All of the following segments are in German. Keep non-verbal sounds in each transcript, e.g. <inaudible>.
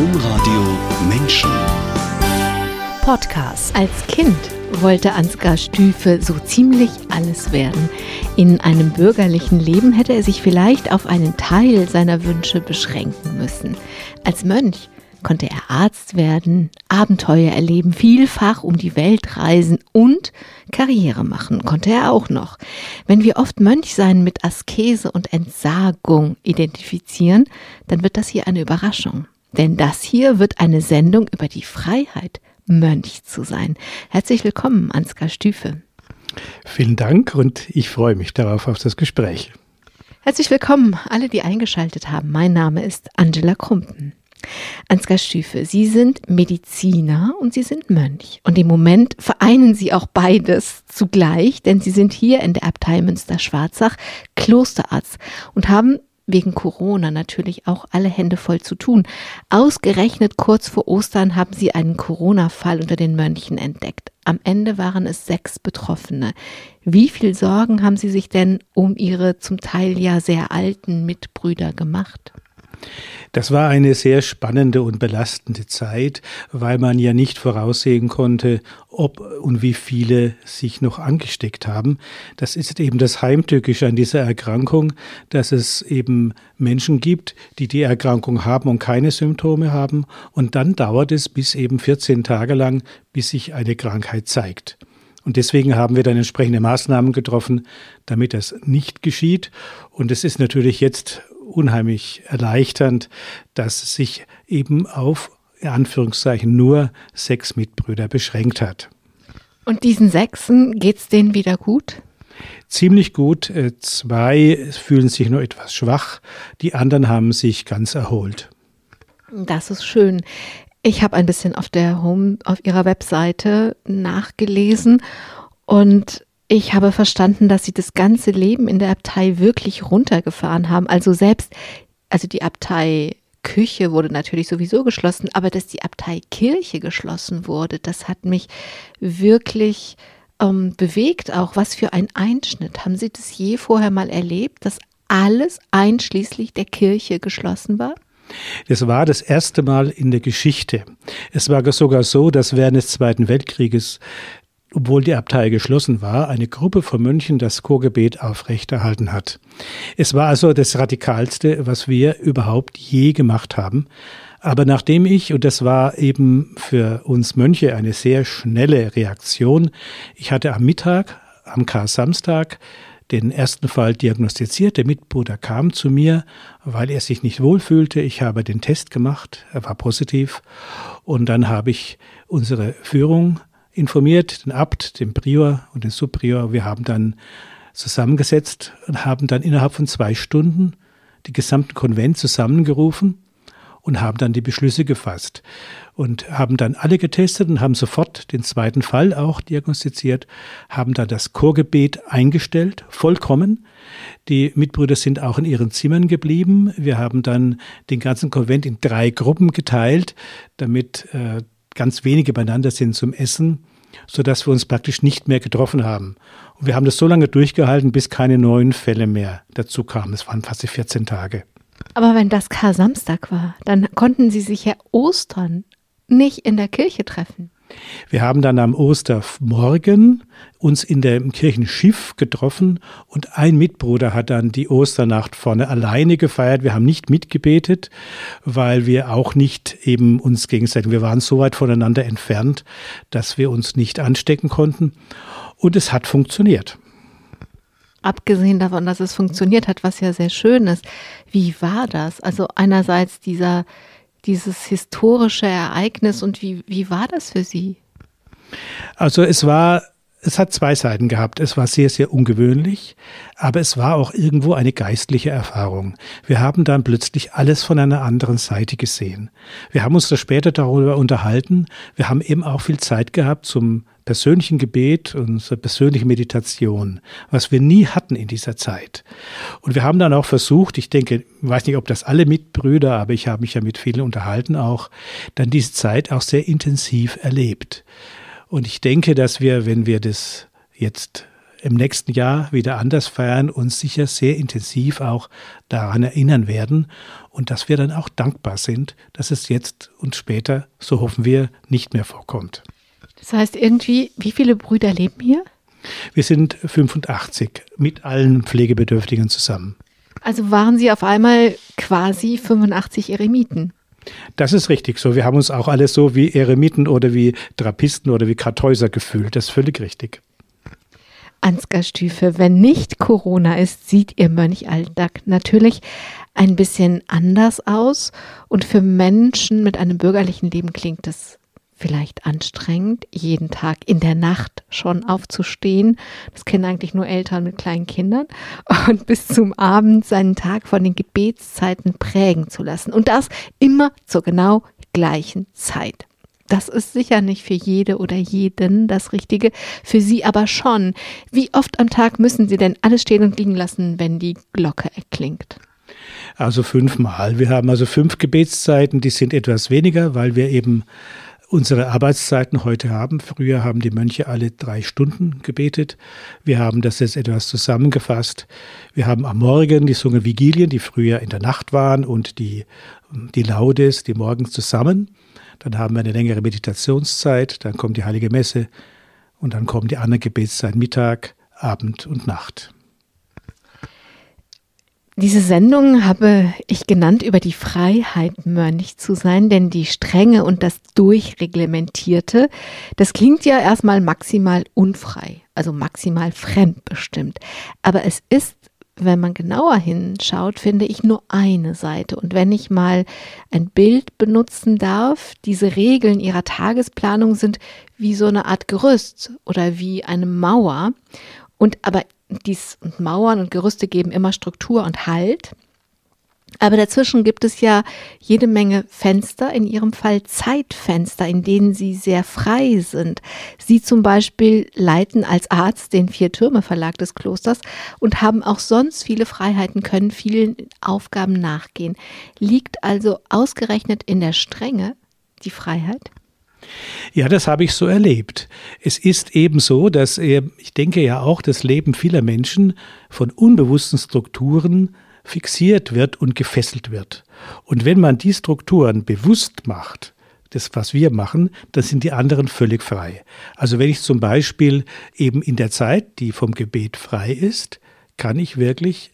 Domradio Menschen. Podcast. Als Kind wollte Ansgar Stüfe so ziemlich alles werden. In einem bürgerlichen Leben hätte er sich vielleicht auf einen Teil seiner Wünsche beschränken müssen. Als Mönch konnte er Arzt werden, Abenteuer erleben, vielfach um die Welt reisen und Karriere machen konnte er auch noch. Wenn wir oft Mönchsein mit Askese und Entsagung identifizieren, dann wird das hier eine Überraschung. Denn das hier wird eine Sendung über die Freiheit, Mönch zu sein. Herzlich willkommen, Ansgar Stüfe. Vielen Dank und ich freue mich darauf auf das Gespräch. Herzlich willkommen, alle, die eingeschaltet haben. Mein Name ist Angela Krumpen. Ansgar Stüfe, Sie sind Mediziner und Sie sind Mönch. Und im Moment vereinen Sie auch beides zugleich, denn Sie sind hier in der Abtei Münster-Schwarzach Klosterarzt und haben wegen Corona natürlich auch alle Hände voll zu tun. Ausgerechnet kurz vor Ostern haben Sie einen Corona-Fall unter den Mönchen entdeckt. Am Ende waren es sechs Betroffene. Wie viel Sorgen haben Sie sich denn um Ihre zum Teil ja sehr alten Mitbrüder gemacht? Das war eine sehr spannende und belastende Zeit, weil man ja nicht voraussehen konnte, ob und wie viele sich noch angesteckt haben. Das ist eben das Heimtückische an dieser Erkrankung, dass es eben Menschen gibt, die die Erkrankung haben und keine Symptome haben. Und dann dauert es bis eben 14 Tage lang, bis sich eine Krankheit zeigt. Und deswegen haben wir dann entsprechende Maßnahmen getroffen, damit das nicht geschieht. Und es ist natürlich jetzt unheimlich erleichternd, dass es sich eben auf in Anführungszeichen nur sechs Mitbrüder beschränkt hat. Und diesen Sechsen geht es denen wieder gut? Ziemlich gut. Äh, zwei fühlen sich nur etwas schwach, die anderen haben sich ganz erholt. Das ist schön. Ich habe ein bisschen auf der Home, auf ihrer Webseite nachgelesen und ich habe verstanden, dass sie das ganze Leben in der Abtei wirklich runtergefahren haben. Also selbst, also die Abtei Küche wurde natürlich sowieso geschlossen, aber dass die Abtei Kirche geschlossen wurde, das hat mich wirklich ähm, bewegt auch. Was für ein Einschnitt. Haben Sie das je vorher mal erlebt, dass alles einschließlich der Kirche geschlossen war? Das war das erste Mal in der Geschichte. Es war sogar so, dass während des Zweiten Weltkrieges obwohl die Abtei geschlossen war, eine Gruppe von Mönchen das Chorgebet aufrechterhalten hat. Es war also das Radikalste, was wir überhaupt je gemacht haben. Aber nachdem ich, und das war eben für uns Mönche eine sehr schnelle Reaktion, ich hatte am Mittag, am Kar-Samstag, den ersten Fall diagnostiziert. Der Mitbruder kam zu mir, weil er sich nicht wohlfühlte. Ich habe den Test gemacht, er war positiv. Und dann habe ich unsere Führung informiert, den Abt, den Prior und den Subprior. Wir haben dann zusammengesetzt und haben dann innerhalb von zwei Stunden die gesamten Konvent zusammengerufen und haben dann die Beschlüsse gefasst und haben dann alle getestet und haben sofort den zweiten Fall auch diagnostiziert, haben dann das Chorgebet eingestellt, vollkommen. Die Mitbrüder sind auch in ihren Zimmern geblieben. Wir haben dann den ganzen Konvent in drei Gruppen geteilt, damit äh, ganz wenige beieinander sind zum Essen, sodass wir uns praktisch nicht mehr getroffen haben. Und wir haben das so lange durchgehalten, bis keine neuen Fälle mehr dazu kamen. Es waren fast 14 Tage. Aber wenn das Kar-Samstag war, dann konnten Sie sich ja Ostern nicht in der Kirche treffen. Wir haben dann am Ostermorgen uns in dem Kirchenschiff getroffen und ein Mitbruder hat dann die Osternacht vorne alleine gefeiert. Wir haben nicht mitgebetet, weil wir auch nicht eben uns gegenseitig, wir waren so weit voneinander entfernt, dass wir uns nicht anstecken konnten. Und es hat funktioniert. Abgesehen davon, dass es funktioniert hat, was ja sehr schön ist. Wie war das? Also einerseits dieser dieses historische Ereignis und wie, wie war das für Sie? Also es war, es hat zwei Seiten gehabt. Es war sehr, sehr ungewöhnlich, aber es war auch irgendwo eine geistliche Erfahrung. Wir haben dann plötzlich alles von einer anderen Seite gesehen. Wir haben uns da später darüber unterhalten. Wir haben eben auch viel Zeit gehabt zum persönlichen Gebet, unsere persönliche Meditation, was wir nie hatten in dieser Zeit. Und wir haben dann auch versucht, ich denke, weiß nicht, ob das alle Mitbrüder, aber ich habe mich ja mit vielen unterhalten auch, dann diese Zeit auch sehr intensiv erlebt. Und ich denke, dass wir, wenn wir das jetzt im nächsten Jahr wieder anders feiern, und sicher sehr intensiv auch daran erinnern werden und dass wir dann auch dankbar sind, dass es jetzt und später, so hoffen wir, nicht mehr vorkommt. Das heißt irgendwie, wie viele Brüder leben hier? Wir sind 85 mit allen Pflegebedürftigen zusammen. Also waren Sie auf einmal quasi 85 Eremiten? Das ist richtig so. Wir haben uns auch alle so wie Eremiten oder wie Trappisten oder wie Kartäuser gefühlt. Das ist völlig richtig. Ansgar Stüfe, wenn nicht Corona ist, sieht Ihr Mönchalltag natürlich ein bisschen anders aus. Und für Menschen mit einem bürgerlichen Leben klingt es vielleicht anstrengend, jeden Tag in der Nacht schon aufzustehen. Das kennen eigentlich nur Eltern mit kleinen Kindern. Und bis zum Abend seinen Tag von den Gebetszeiten prägen zu lassen. Und das immer zur genau gleichen Zeit. Das ist sicher nicht für jede oder jeden das Richtige, für Sie aber schon. Wie oft am Tag müssen Sie denn alles stehen und liegen lassen, wenn die Glocke erklingt? Also fünfmal. Wir haben also fünf Gebetszeiten, die sind etwas weniger, weil wir eben unsere Arbeitszeiten heute haben. Früher haben die Mönche alle drei Stunden gebetet. Wir haben das jetzt etwas zusammengefasst. Wir haben am Morgen die Sungen Vigilien, die früher in der Nacht waren, und die, die Laudes, die morgens zusammen. Dann haben wir eine längere Meditationszeit, dann kommt die Heilige Messe und dann kommen die anderen Gebetszeiten Mittag, Abend und Nacht. Diese Sendung habe ich genannt über die Freiheit, Mönch zu sein, denn die Strenge und das Durchreglementierte, das klingt ja erstmal maximal unfrei, also maximal fremdbestimmt. Aber es ist wenn man genauer hinschaut, finde ich nur eine Seite. Und wenn ich mal ein Bild benutzen darf, diese Regeln ihrer Tagesplanung sind wie so eine Art Gerüst oder wie eine Mauer. Und aber dies und Mauern und Gerüste geben immer Struktur und Halt. Aber dazwischen gibt es ja jede Menge Fenster, in ihrem Fall Zeitfenster, in denen sie sehr frei sind. Sie zum Beispiel leiten als Arzt den Vier-Türme-Verlag des Klosters und haben auch sonst viele Freiheiten, können vielen Aufgaben nachgehen. Liegt also ausgerechnet in der Strenge die Freiheit? Ja, das habe ich so erlebt. Es ist eben so, dass ich denke ja auch, das Leben vieler Menschen von unbewussten Strukturen fixiert wird und gefesselt wird. Und wenn man die Strukturen bewusst macht, das, was wir machen, dann sind die anderen völlig frei. Also wenn ich zum Beispiel eben in der Zeit, die vom Gebet frei ist, kann ich wirklich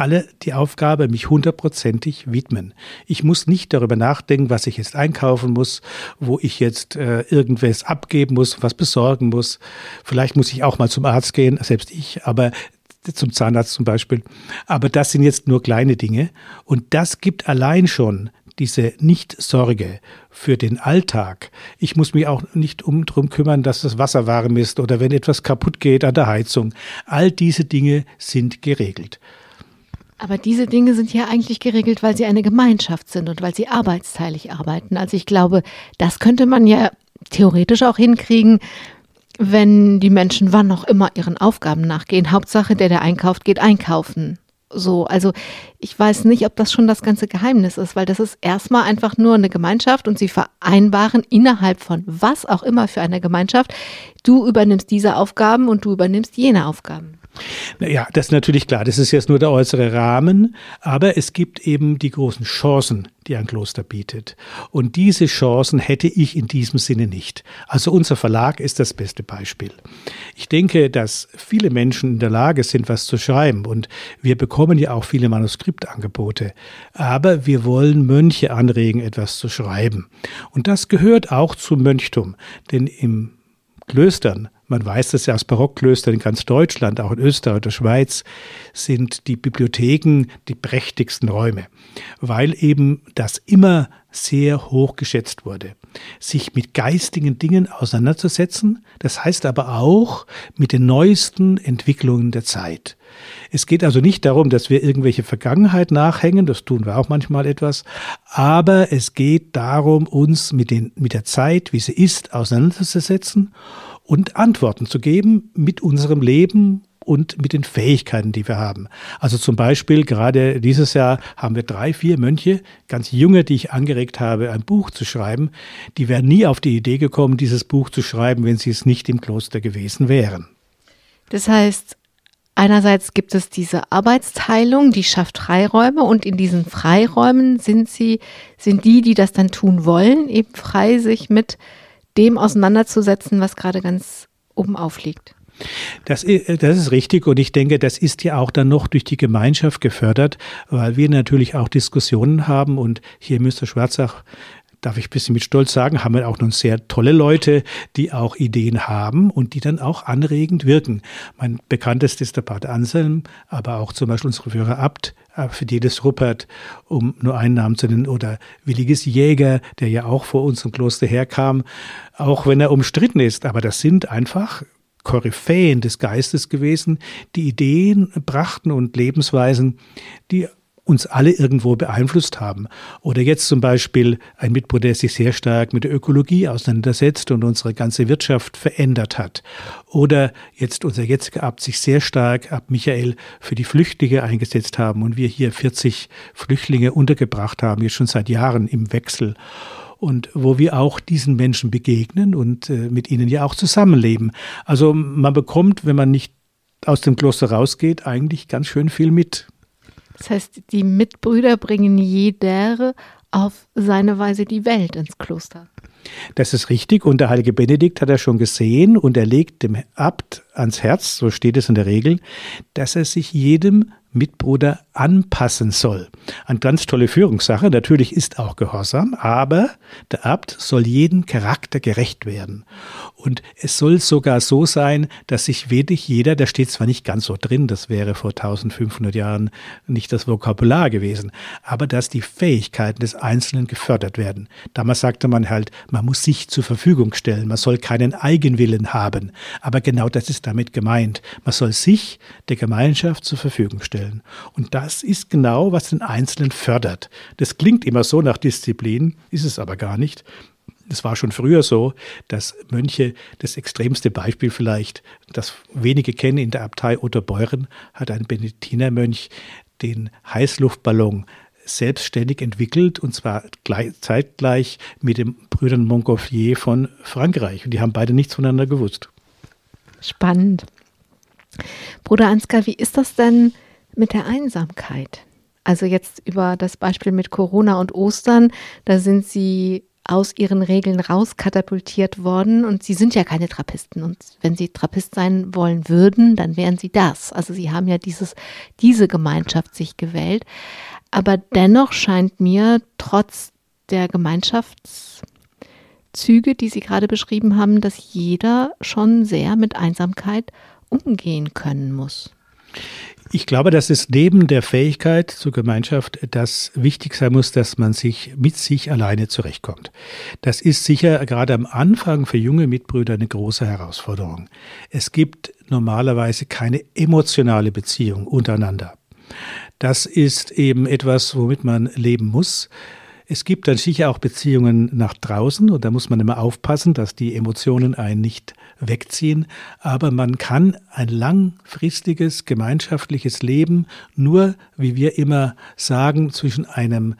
alle die Aufgabe mich hundertprozentig widmen. Ich muss nicht darüber nachdenken, was ich jetzt einkaufen muss, wo ich jetzt äh, irgendwas abgeben muss, was besorgen muss. Vielleicht muss ich auch mal zum Arzt gehen, selbst ich, aber zum Zahnarzt zum Beispiel. Aber das sind jetzt nur kleine Dinge. Und das gibt allein schon diese Nicht-Sorge für den Alltag. Ich muss mich auch nicht um drum kümmern, dass das Wasser warm ist oder wenn etwas kaputt geht an der Heizung. All diese Dinge sind geregelt. Aber diese Dinge sind ja eigentlich geregelt, weil sie eine Gemeinschaft sind und weil sie arbeitsteilig arbeiten. Also ich glaube, das könnte man ja theoretisch auch hinkriegen, wenn die Menschen wann auch immer ihren Aufgaben nachgehen. Hauptsache, der, der einkauft, geht einkaufen. So, also ich weiß nicht, ob das schon das ganze Geheimnis ist, weil das ist erstmal einfach nur eine Gemeinschaft und sie vereinbaren innerhalb von was auch immer für eine Gemeinschaft, du übernimmst diese Aufgaben und du übernimmst jene Aufgaben. Ja, das ist natürlich klar. Das ist jetzt nur der äußere Rahmen, aber es gibt eben die großen Chancen, die ein Kloster bietet. Und diese Chancen hätte ich in diesem Sinne nicht. Also unser Verlag ist das beste Beispiel. Ich denke, dass viele Menschen in der Lage sind, was zu schreiben und wir bekommen ja auch viele Manuskriptangebote. Aber wir wollen Mönche anregen, etwas zu schreiben. Und das gehört auch zum Mönchtum, denn im Klöstern man weiß das ja aus Barockklöstern in ganz Deutschland, auch in Österreich oder Schweiz, sind die Bibliotheken die prächtigsten Räume, weil eben das immer sehr hoch geschätzt wurde. Sich mit geistigen Dingen auseinanderzusetzen, das heißt aber auch mit den neuesten Entwicklungen der Zeit. Es geht also nicht darum, dass wir irgendwelche Vergangenheit nachhängen, das tun wir auch manchmal etwas, aber es geht darum, uns mit, den, mit der Zeit, wie sie ist, auseinanderzusetzen und Antworten zu geben mit unserem Leben und mit den Fähigkeiten, die wir haben. Also zum Beispiel gerade dieses Jahr haben wir drei, vier Mönche, ganz junge, die ich angeregt habe, ein Buch zu schreiben. Die wären nie auf die Idee gekommen, dieses Buch zu schreiben, wenn sie es nicht im Kloster gewesen wären. Das heißt, einerseits gibt es diese Arbeitsteilung, die schafft Freiräume und in diesen Freiräumen sind sie, sind die, die das dann tun wollen, eben frei, sich mit dem auseinanderzusetzen, was gerade ganz oben aufliegt. Das, das ist richtig und ich denke, das ist ja auch dann noch durch die Gemeinschaft gefördert, weil wir natürlich auch Diskussionen haben und hier Mr. Schwarzach darf ich ein bisschen mit Stolz sagen, haben wir auch noch sehr tolle Leute, die auch Ideen haben und die dann auch anregend wirken. Mein bekanntestes ist der Pater Anselm, aber auch zum Beispiel unsere Führer Abt, äh, Fidelis Ruppert, um nur einen Namen zu nennen, oder Williges Jäger, der ja auch vor unserem Kloster herkam, auch wenn er umstritten ist. Aber das sind einfach Koryphäen des Geistes gewesen, die Ideen brachten und Lebensweisen, die uns alle irgendwo beeinflusst haben. Oder jetzt zum Beispiel ein Mitbruder, der sich sehr stark mit der Ökologie auseinandersetzt und unsere ganze Wirtschaft verändert hat. Oder jetzt unser jetziger Abt sich sehr stark ab Michael für die Flüchtlinge eingesetzt haben und wir hier 40 Flüchtlinge untergebracht haben, jetzt schon seit Jahren im Wechsel und wo wir auch diesen Menschen begegnen und äh, mit ihnen ja auch zusammenleben. Also man bekommt, wenn man nicht aus dem Kloster rausgeht, eigentlich ganz schön viel mit. Das heißt, die Mitbrüder bringen jeder auf seine Weise die Welt ins Kloster. Das ist richtig und der heilige Benedikt hat er schon gesehen und er legt dem Abt ans Herz, so steht es in der Regel, dass er sich jedem Mitbruder anpassen soll. Eine ganz tolle Führungssache. Natürlich ist auch Gehorsam, aber der Abt soll jeden Charakter gerecht werden. Und es soll sogar so sein, dass sich wirklich jeder, da steht zwar nicht ganz so drin, das wäre vor 1500 Jahren nicht das Vokabular gewesen, aber dass die Fähigkeiten des Einzelnen gefördert werden. Damals sagte man halt, man muss sich zur Verfügung stellen, man soll keinen Eigenwillen haben. Aber genau das ist damit gemeint. Man soll sich der Gemeinschaft zur Verfügung stellen. Und das ist genau, was den Einzelnen fördert. Das klingt immer so nach Disziplin, ist es aber gar nicht. Es war schon früher so, dass Mönche, das extremste Beispiel vielleicht, das wenige kennen in der Abtei Otterbeuren, hat ein Benediktinermönch den Heißluftballon selbstständig entwickelt und zwar gleich, zeitgleich mit den Brüdern Montgolfier von Frankreich. Und die haben beide nichts voneinander gewusst. Spannend. Bruder Ansgar, wie ist das denn mit der Einsamkeit? Also jetzt über das Beispiel mit Corona und Ostern, da sind Sie aus ihren Regeln rauskatapultiert worden und sie sind ja keine Trappisten und wenn sie Trappist sein wollen würden, dann wären sie das. Also sie haben ja dieses, diese Gemeinschaft sich gewählt. Aber dennoch scheint mir trotz der Gemeinschaftszüge, die Sie gerade beschrieben haben, dass jeder schon sehr mit Einsamkeit umgehen können muss. Ich glaube, dass es neben der Fähigkeit zur Gemeinschaft das wichtig sein muss, dass man sich mit sich alleine zurechtkommt. Das ist sicher gerade am Anfang für junge Mitbrüder eine große Herausforderung. Es gibt normalerweise keine emotionale Beziehung untereinander. Das ist eben etwas, womit man leben muss. Es gibt dann sicher auch Beziehungen nach draußen und da muss man immer aufpassen, dass die Emotionen einen nicht wegziehen. Aber man kann ein langfristiges gemeinschaftliches Leben nur, wie wir immer sagen, zwischen einem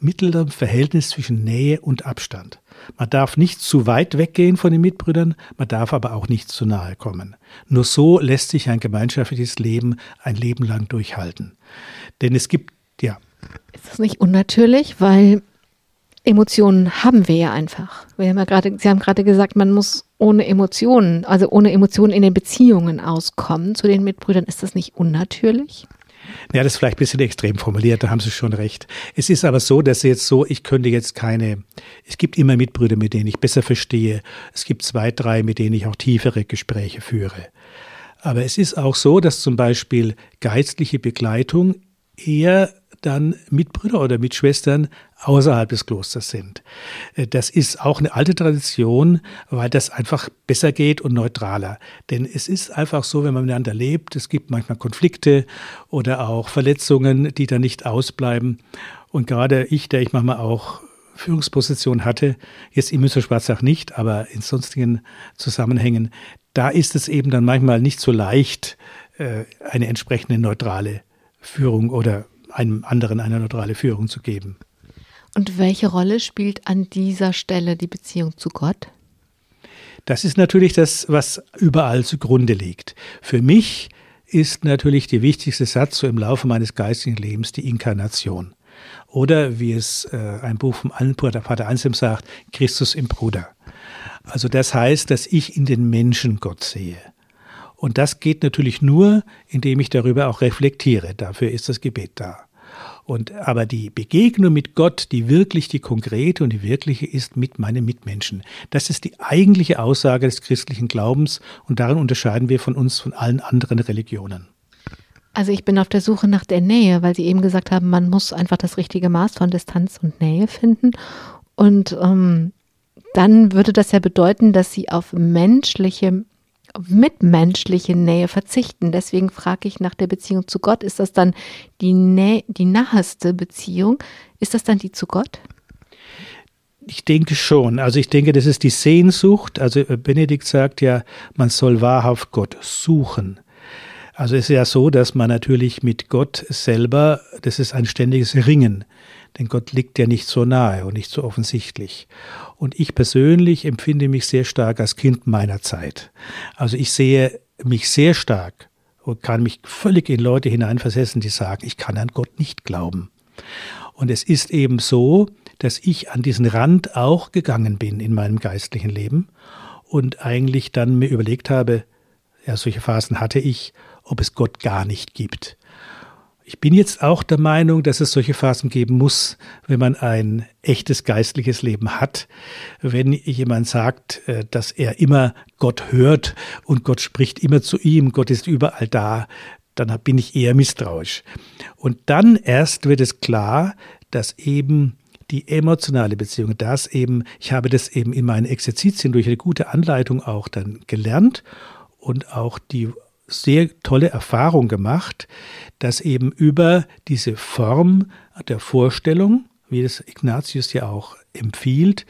mittleren Verhältnis zwischen Nähe und Abstand. Man darf nicht zu weit weggehen von den Mitbrüdern, man darf aber auch nicht zu nahe kommen. Nur so lässt sich ein gemeinschaftliches Leben ein Leben lang durchhalten. Denn es gibt, ja. Ist das nicht unnatürlich, weil Emotionen haben wir ja einfach. Wir haben ja gerade, Sie haben gerade gesagt, man muss ohne Emotionen, also ohne Emotionen in den Beziehungen auskommen zu den Mitbrüdern. Ist das nicht unnatürlich? Ja, das ist vielleicht ein bisschen extrem formuliert, da haben Sie schon recht. Es ist aber so, dass jetzt so, ich könnte jetzt keine, es gibt immer Mitbrüder, mit denen ich besser verstehe. Es gibt zwei, drei, mit denen ich auch tiefere Gespräche führe. Aber es ist auch so, dass zum Beispiel geistliche Begleitung eher dann Mitbrüder oder Mitschwestern außerhalb des Klosters sind. Äh, das ist auch eine alte Tradition, weil das einfach besser geht und neutraler. Denn es ist einfach so, wenn man miteinander lebt, es gibt manchmal Konflikte oder auch Verletzungen, die dann nicht ausbleiben. Und gerade ich, der ich manchmal auch Führungsposition hatte, jetzt im Münster Schwarzach nicht, aber in sonstigen Zusammenhängen, da ist es eben dann manchmal nicht so leicht, äh, eine entsprechende neutrale Führung oder einem anderen eine neutrale Führung zu geben. Und welche Rolle spielt an dieser Stelle die Beziehung zu Gott? Das ist natürlich das, was überall zugrunde liegt. Für mich ist natürlich der wichtigste Satz so im Laufe meines geistigen Lebens die Inkarnation. Oder wie es äh, ein Buch vom Vater Anselm sagt, Christus im Bruder. Also das heißt, dass ich in den Menschen Gott sehe. Und das geht natürlich nur, indem ich darüber auch reflektiere. Dafür ist das Gebet da. Und, aber die Begegnung mit Gott, die wirklich die konkrete und die wirkliche ist mit meinen Mitmenschen. Das ist die eigentliche Aussage des christlichen Glaubens und darin unterscheiden wir von uns von allen anderen Religionen. Also ich bin auf der Suche nach der Nähe, weil Sie eben gesagt haben, man muss einfach das richtige Maß von Distanz und Nähe finden. Und ähm, dann würde das ja bedeuten, dass Sie auf menschliche, mitmenschliche Nähe verzichten. Deswegen frage ich nach der Beziehung zu Gott. Ist das dann die, Nä die naheste Beziehung? Ist das dann die zu Gott? Ich denke schon. Also ich denke, das ist die Sehnsucht. Also Benedikt sagt ja, man soll wahrhaft Gott suchen. Also es ist ja so, dass man natürlich mit Gott selber, das ist ein ständiges Ringen, denn Gott liegt ja nicht so nahe und nicht so offensichtlich. Und ich persönlich empfinde mich sehr stark als Kind meiner Zeit. Also ich sehe mich sehr stark und kann mich völlig in Leute hineinversetzen, die sagen, ich kann an Gott nicht glauben. Und es ist eben so, dass ich an diesen Rand auch gegangen bin in meinem geistlichen Leben und eigentlich dann mir überlegt habe, ja, solche Phasen hatte ich ob es Gott gar nicht gibt. Ich bin jetzt auch der Meinung, dass es solche Phasen geben muss, wenn man ein echtes geistliches Leben hat. Wenn jemand sagt, äh, dass er immer Gott hört und Gott spricht immer zu ihm, Gott ist überall da, dann bin ich eher misstrauisch. Und dann erst wird es klar, dass eben die emotionale Beziehung, das eben, ich habe das eben in meinen Exerzitien durch eine gute Anleitung auch dann gelernt und auch die sehr tolle Erfahrung gemacht, dass eben über diese Form der Vorstellung, wie das Ignatius ja auch empfiehlt,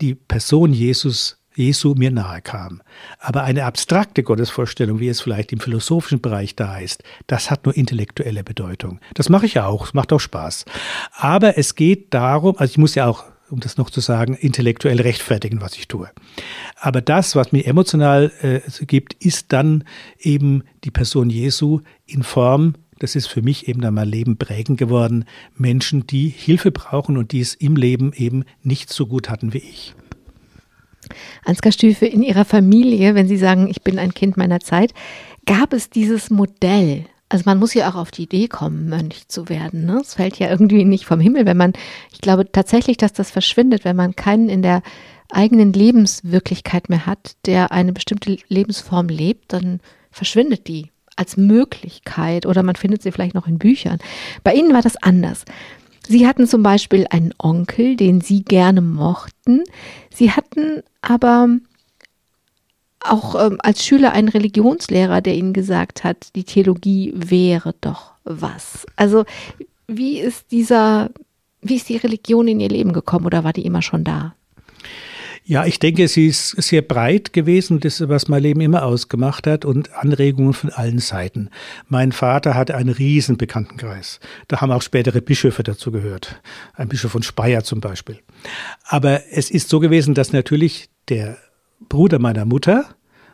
die Person Jesus Jesu mir nahe kam. Aber eine abstrakte Gottesvorstellung, wie es vielleicht im philosophischen Bereich da ist, das hat nur intellektuelle Bedeutung. Das mache ich auch, es macht auch Spaß. Aber es geht darum, also ich muss ja auch um das noch zu sagen, intellektuell rechtfertigen, was ich tue. Aber das, was mir emotional äh, gibt, ist dann eben die Person Jesu in Form, das ist für mich eben dann mein Leben prägend geworden, Menschen, die Hilfe brauchen und die es im Leben eben nicht so gut hatten wie ich. Ansgar Stüfe, in Ihrer Familie, wenn Sie sagen, ich bin ein Kind meiner Zeit, gab es dieses Modell also man muss ja auch auf die Idee kommen, Mönch zu werden. Ne? Es fällt ja irgendwie nicht vom Himmel, wenn man, ich glaube tatsächlich, dass das verschwindet, wenn man keinen in der eigenen Lebenswirklichkeit mehr hat, der eine bestimmte Lebensform lebt, dann verschwindet die als Möglichkeit oder man findet sie vielleicht noch in Büchern. Bei Ihnen war das anders. Sie hatten zum Beispiel einen Onkel, den Sie gerne mochten. Sie hatten aber auch ähm, als Schüler einen Religionslehrer, der ihnen gesagt hat, die Theologie wäre doch was. Also wie ist dieser, wie ist die Religion in ihr Leben gekommen oder war die immer schon da? Ja, ich denke, sie ist sehr breit gewesen, das was mein Leben immer ausgemacht hat und Anregungen von allen Seiten. Mein Vater hatte einen riesen Bekanntenkreis. Da haben auch spätere Bischöfe dazu gehört. Ein Bischof von Speyer zum Beispiel. Aber es ist so gewesen, dass natürlich der Bruder meiner Mutter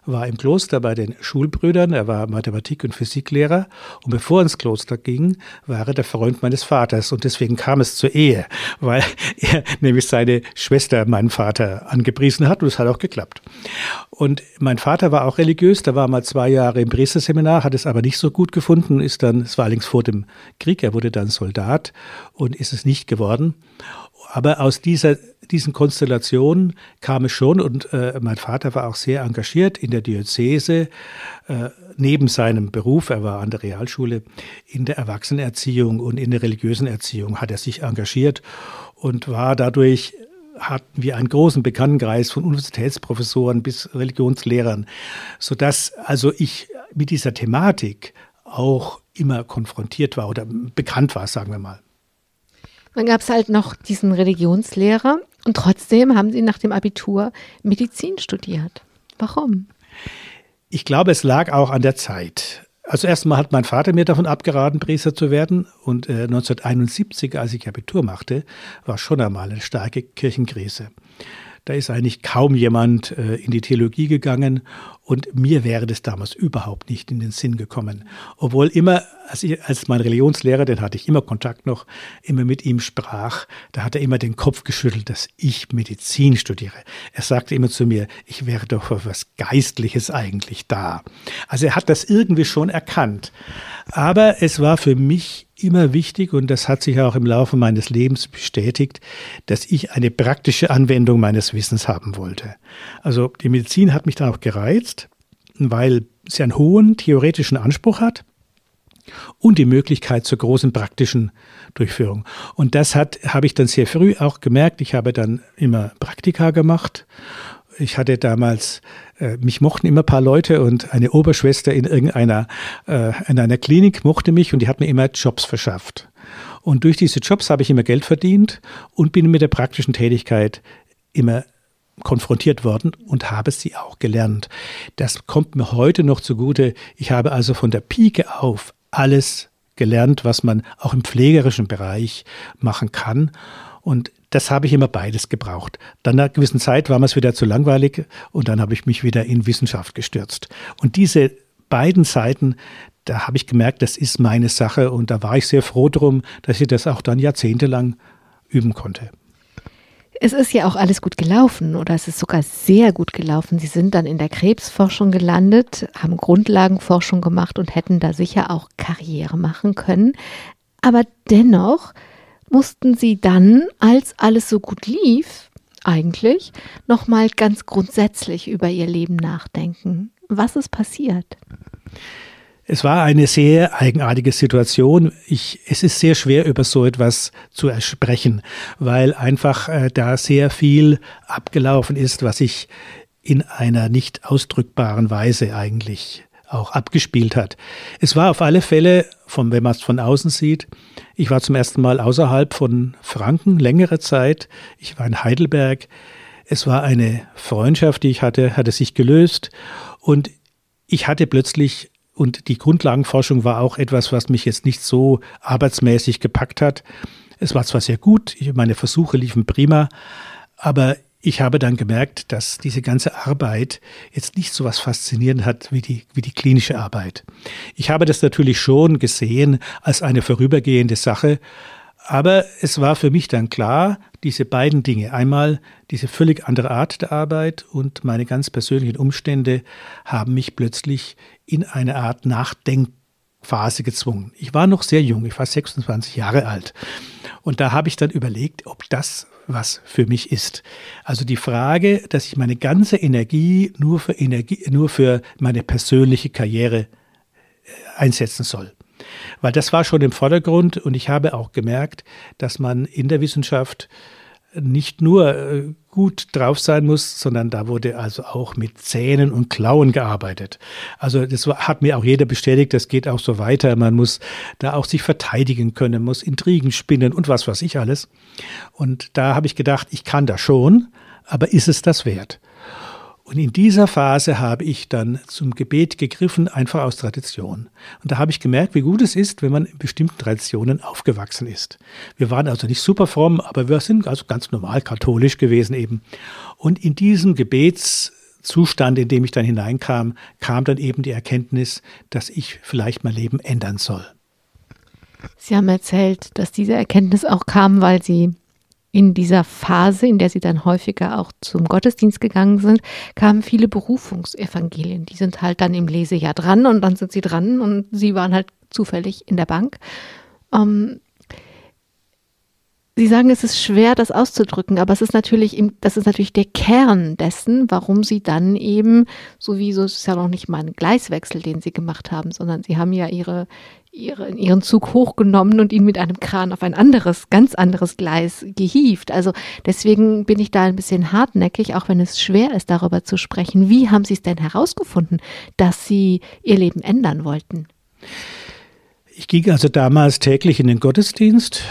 war im Kloster bei den Schulbrüdern, er war Mathematik- und Physiklehrer. Und bevor er ins Kloster ging, war er der Freund meines Vaters. Und deswegen kam es zur Ehe, weil <laughs> er nämlich seine Schwester, meinen Vater, angepriesen hat. Und es hat auch geklappt. Und mein Vater war auch religiös, da war mal zwei Jahre im Priesterseminar, hat es aber nicht so gut gefunden, ist dann, es war allerdings vor dem Krieg, er wurde dann Soldat und ist es nicht geworden. Aber aus dieser, diesen Konstellationen kam es schon und äh, mein Vater war auch sehr engagiert in der Diözese, äh, neben seinem Beruf, er war an der Realschule, in der Erwachsenenerziehung und in der religiösen Erziehung hat er sich engagiert und war dadurch hatten wir einen großen Bekanntenkreis von Universitätsprofessoren bis Religionslehrern, sodass also ich mit dieser Thematik auch immer konfrontiert war oder bekannt war, sagen wir mal. Dann gab es halt noch diesen Religionslehrer und trotzdem haben Sie nach dem Abitur Medizin studiert. Warum? Ich glaube, es lag auch an der Zeit. Also erstmal hat mein Vater mir davon abgeraten, Priester zu werden. Und äh, 1971, als ich Abitur machte, war schon einmal eine starke Kirchenkrise. Da ist eigentlich kaum jemand äh, in die Theologie gegangen und mir wäre das damals überhaupt nicht in den Sinn gekommen. Obwohl immer, als, ich, als mein Religionslehrer, den hatte ich immer Kontakt noch, immer mit ihm sprach, da hat er immer den Kopf geschüttelt, dass ich Medizin studiere. Er sagte immer zu mir, ich wäre doch für was Geistliches eigentlich da. Also er hat das irgendwie schon erkannt. Aber es war für mich immer wichtig und das hat sich auch im Laufe meines Lebens bestätigt, dass ich eine praktische Anwendung meines Wissens haben wollte. Also die Medizin hat mich dann auch gereizt, weil sie einen hohen theoretischen Anspruch hat und die Möglichkeit zur großen praktischen Durchführung. Und das hat habe ich dann sehr früh auch gemerkt. Ich habe dann immer Praktika gemacht ich hatte damals, äh, mich mochten immer ein paar Leute und eine Oberschwester in irgendeiner äh, in einer Klinik mochte mich und die hat mir immer Jobs verschafft. Und durch diese Jobs habe ich immer Geld verdient und bin mit der praktischen Tätigkeit immer konfrontiert worden und habe sie auch gelernt. Das kommt mir heute noch zugute. Ich habe also von der Pike auf alles gelernt, was man auch im pflegerischen Bereich machen kann. Und das habe ich immer beides gebraucht. Dann nach einer gewissen Zeit war mir es wieder zu langweilig und dann habe ich mich wieder in Wissenschaft gestürzt. Und diese beiden Seiten, da habe ich gemerkt, das ist meine Sache und da war ich sehr froh drum, dass ich das auch dann jahrzehntelang üben konnte. Es ist ja auch alles gut gelaufen oder es ist sogar sehr gut gelaufen. Sie sind dann in der Krebsforschung gelandet, haben Grundlagenforschung gemacht und hätten da sicher auch Karriere machen können. Aber dennoch mussten sie dann, als alles so gut lief, eigentlich, nochmal ganz grundsätzlich über ihr Leben nachdenken. Was ist passiert? Es war eine sehr eigenartige Situation. Ich, es ist sehr schwer, über so etwas zu sprechen, weil einfach äh, da sehr viel abgelaufen ist, was ich in einer nicht ausdrückbaren Weise eigentlich auch abgespielt hat. Es war auf alle Fälle, von, wenn man es von außen sieht, ich war zum ersten Mal außerhalb von Franken längere Zeit. Ich war in Heidelberg. Es war eine Freundschaft, die ich hatte, hatte sich gelöst und ich hatte plötzlich und die Grundlagenforschung war auch etwas, was mich jetzt nicht so arbeitsmäßig gepackt hat. Es war zwar sehr gut, meine Versuche liefen prima, aber ich habe dann gemerkt, dass diese ganze Arbeit jetzt nicht so was faszinierend hat wie die, wie die klinische Arbeit. Ich habe das natürlich schon gesehen als eine vorübergehende Sache, aber es war für mich dann klar, diese beiden Dinge, einmal diese völlig andere Art der Arbeit und meine ganz persönlichen Umstände haben mich plötzlich in eine Art Nachdenkphase gezwungen. Ich war noch sehr jung, ich war 26 Jahre alt. Und da habe ich dann überlegt, ob das was für mich ist. Also die Frage, dass ich meine ganze Energie nur für Energie, nur für meine persönliche Karriere äh, einsetzen soll. Weil das war schon im Vordergrund und ich habe auch gemerkt, dass man in der Wissenschaft nicht nur äh, gut drauf sein muss, sondern da wurde also auch mit Zähnen und Klauen gearbeitet. Also das hat mir auch jeder bestätigt, das geht auch so weiter. Man muss da auch sich verteidigen können, muss Intrigen spinnen und was weiß ich alles. Und da habe ich gedacht, ich kann das schon, aber ist es das wert? Und in dieser Phase habe ich dann zum Gebet gegriffen, einfach aus Tradition. Und da habe ich gemerkt, wie gut es ist, wenn man in bestimmten Traditionen aufgewachsen ist. Wir waren also nicht super fromm, aber wir sind also ganz normal katholisch gewesen eben. Und in diesem Gebetszustand, in dem ich dann hineinkam, kam dann eben die Erkenntnis, dass ich vielleicht mein Leben ändern soll. Sie haben erzählt, dass diese Erkenntnis auch kam, weil Sie in dieser Phase, in der sie dann häufiger auch zum Gottesdienst gegangen sind, kamen viele Berufungsevangelien. Die sind halt dann im Lesejahr dran und dann sind sie dran und sie waren halt zufällig in der Bank. Ähm, Sie sagen, es ist schwer, das auszudrücken, aber es ist natürlich, das ist natürlich der Kern dessen, warum Sie dann eben, so wie so, es ist ja noch nicht mal ein Gleiswechsel, den Sie gemacht haben, sondern Sie haben ja Ihre, ihre, Ihren Zug hochgenommen und ihn mit einem Kran auf ein anderes, ganz anderes Gleis gehievt. Also deswegen bin ich da ein bisschen hartnäckig, auch wenn es schwer ist, darüber zu sprechen. Wie haben Sie es denn herausgefunden, dass Sie Ihr Leben ändern wollten? Ich ging also damals täglich in den Gottesdienst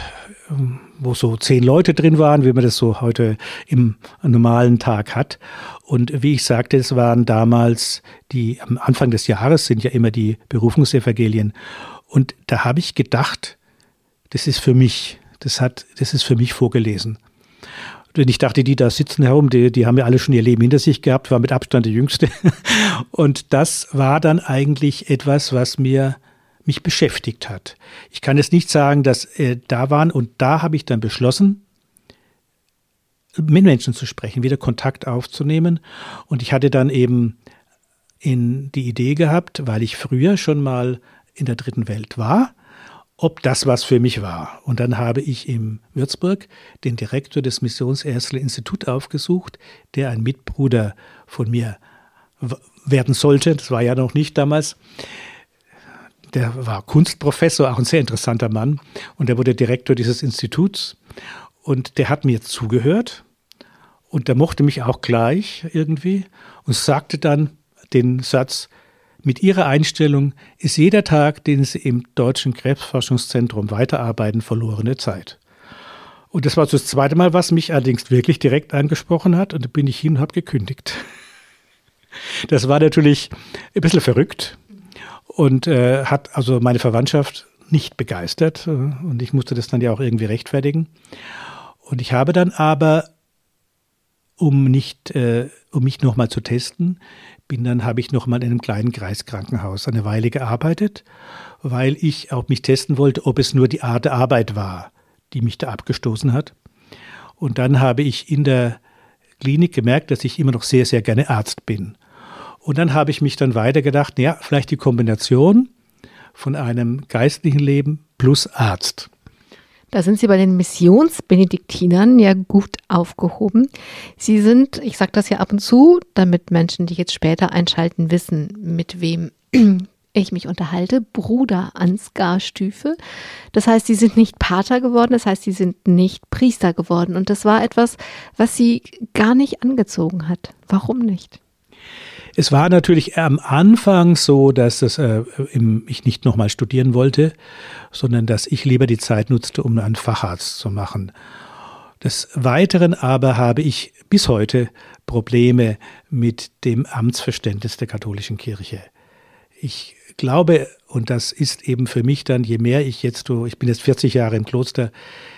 wo so zehn Leute drin waren, wie man das so heute im normalen Tag hat. Und wie ich sagte, es waren damals die, am Anfang des Jahres sind ja immer die Berufungsevangelien. Und da habe ich gedacht, das ist für mich, das hat, das ist für mich vorgelesen. Denn ich dachte, die da sitzen herum, die, die haben ja alle schon ihr Leben hinter sich gehabt, war mit Abstand der Jüngste. <laughs> Und das war dann eigentlich etwas, was mir mich beschäftigt hat. Ich kann jetzt nicht sagen, dass äh, da waren und da habe ich dann beschlossen, mit Menschen zu sprechen, wieder Kontakt aufzunehmen. Und ich hatte dann eben in die Idee gehabt, weil ich früher schon mal in der dritten Welt war, ob das was für mich war. Und dann habe ich in Würzburg den Direktor des Missionsärztlichen Instituts aufgesucht, der ein Mitbruder von mir werden sollte. Das war ja noch nicht damals. Der war Kunstprofessor, auch ein sehr interessanter Mann. Und er wurde Direktor dieses Instituts. Und der hat mir zugehört. Und der mochte mich auch gleich irgendwie und sagte dann den Satz, mit Ihrer Einstellung ist jeder Tag, den Sie im Deutschen Krebsforschungszentrum weiterarbeiten, verlorene Zeit. Und das war das zweite Mal, was mich allerdings wirklich direkt angesprochen hat. Und da bin ich hin und habe gekündigt. <laughs> Das war natürlich ein bisschen verrückt und äh, hat also meine Verwandtschaft nicht begeistert. Und ich musste das dann ja auch irgendwie rechtfertigen. Und ich habe dann aber, um nicht, äh, um mich nochmal zu testen, bin dann, habe ich noch mal in einem kleinen Kreiskrankenhaus eine Weile gearbeitet, weil ich auch mich testen wollte, ob es nur die Art der Arbeit war, die mich da abgestoßen hat. Und dann habe ich in der Klinik gemerkt, dass ich immer noch sehr, sehr gerne Arzt bin. Und dann habe ich mich dann weiter gedacht, ja, vielleicht die Kombination von einem geistlichen Leben plus Arzt. Da sind Sie bei den Missionsbenediktinern ja gut aufgehoben. Sie sind, ich sage das ja ab und zu, damit Menschen, die jetzt später einschalten, wissen, mit wem <clears throat> ich mich unterhalte, Bruder Ansgar Stüfe. Das heißt, sie sind nicht Pater geworden, das heißt, sie sind nicht Priester geworden. Und das war etwas, was sie gar nicht angezogen hat. Warum nicht? Es war natürlich am Anfang so, dass das, äh, im, ich nicht nochmal studieren wollte, sondern dass ich lieber die Zeit nutzte, um einen Facharzt zu machen. Des Weiteren aber habe ich bis heute Probleme mit dem Amtsverständnis der katholischen Kirche. Ich glaube, und das ist eben für mich dann, je mehr ich jetzt, ich bin jetzt 40 Jahre im Kloster,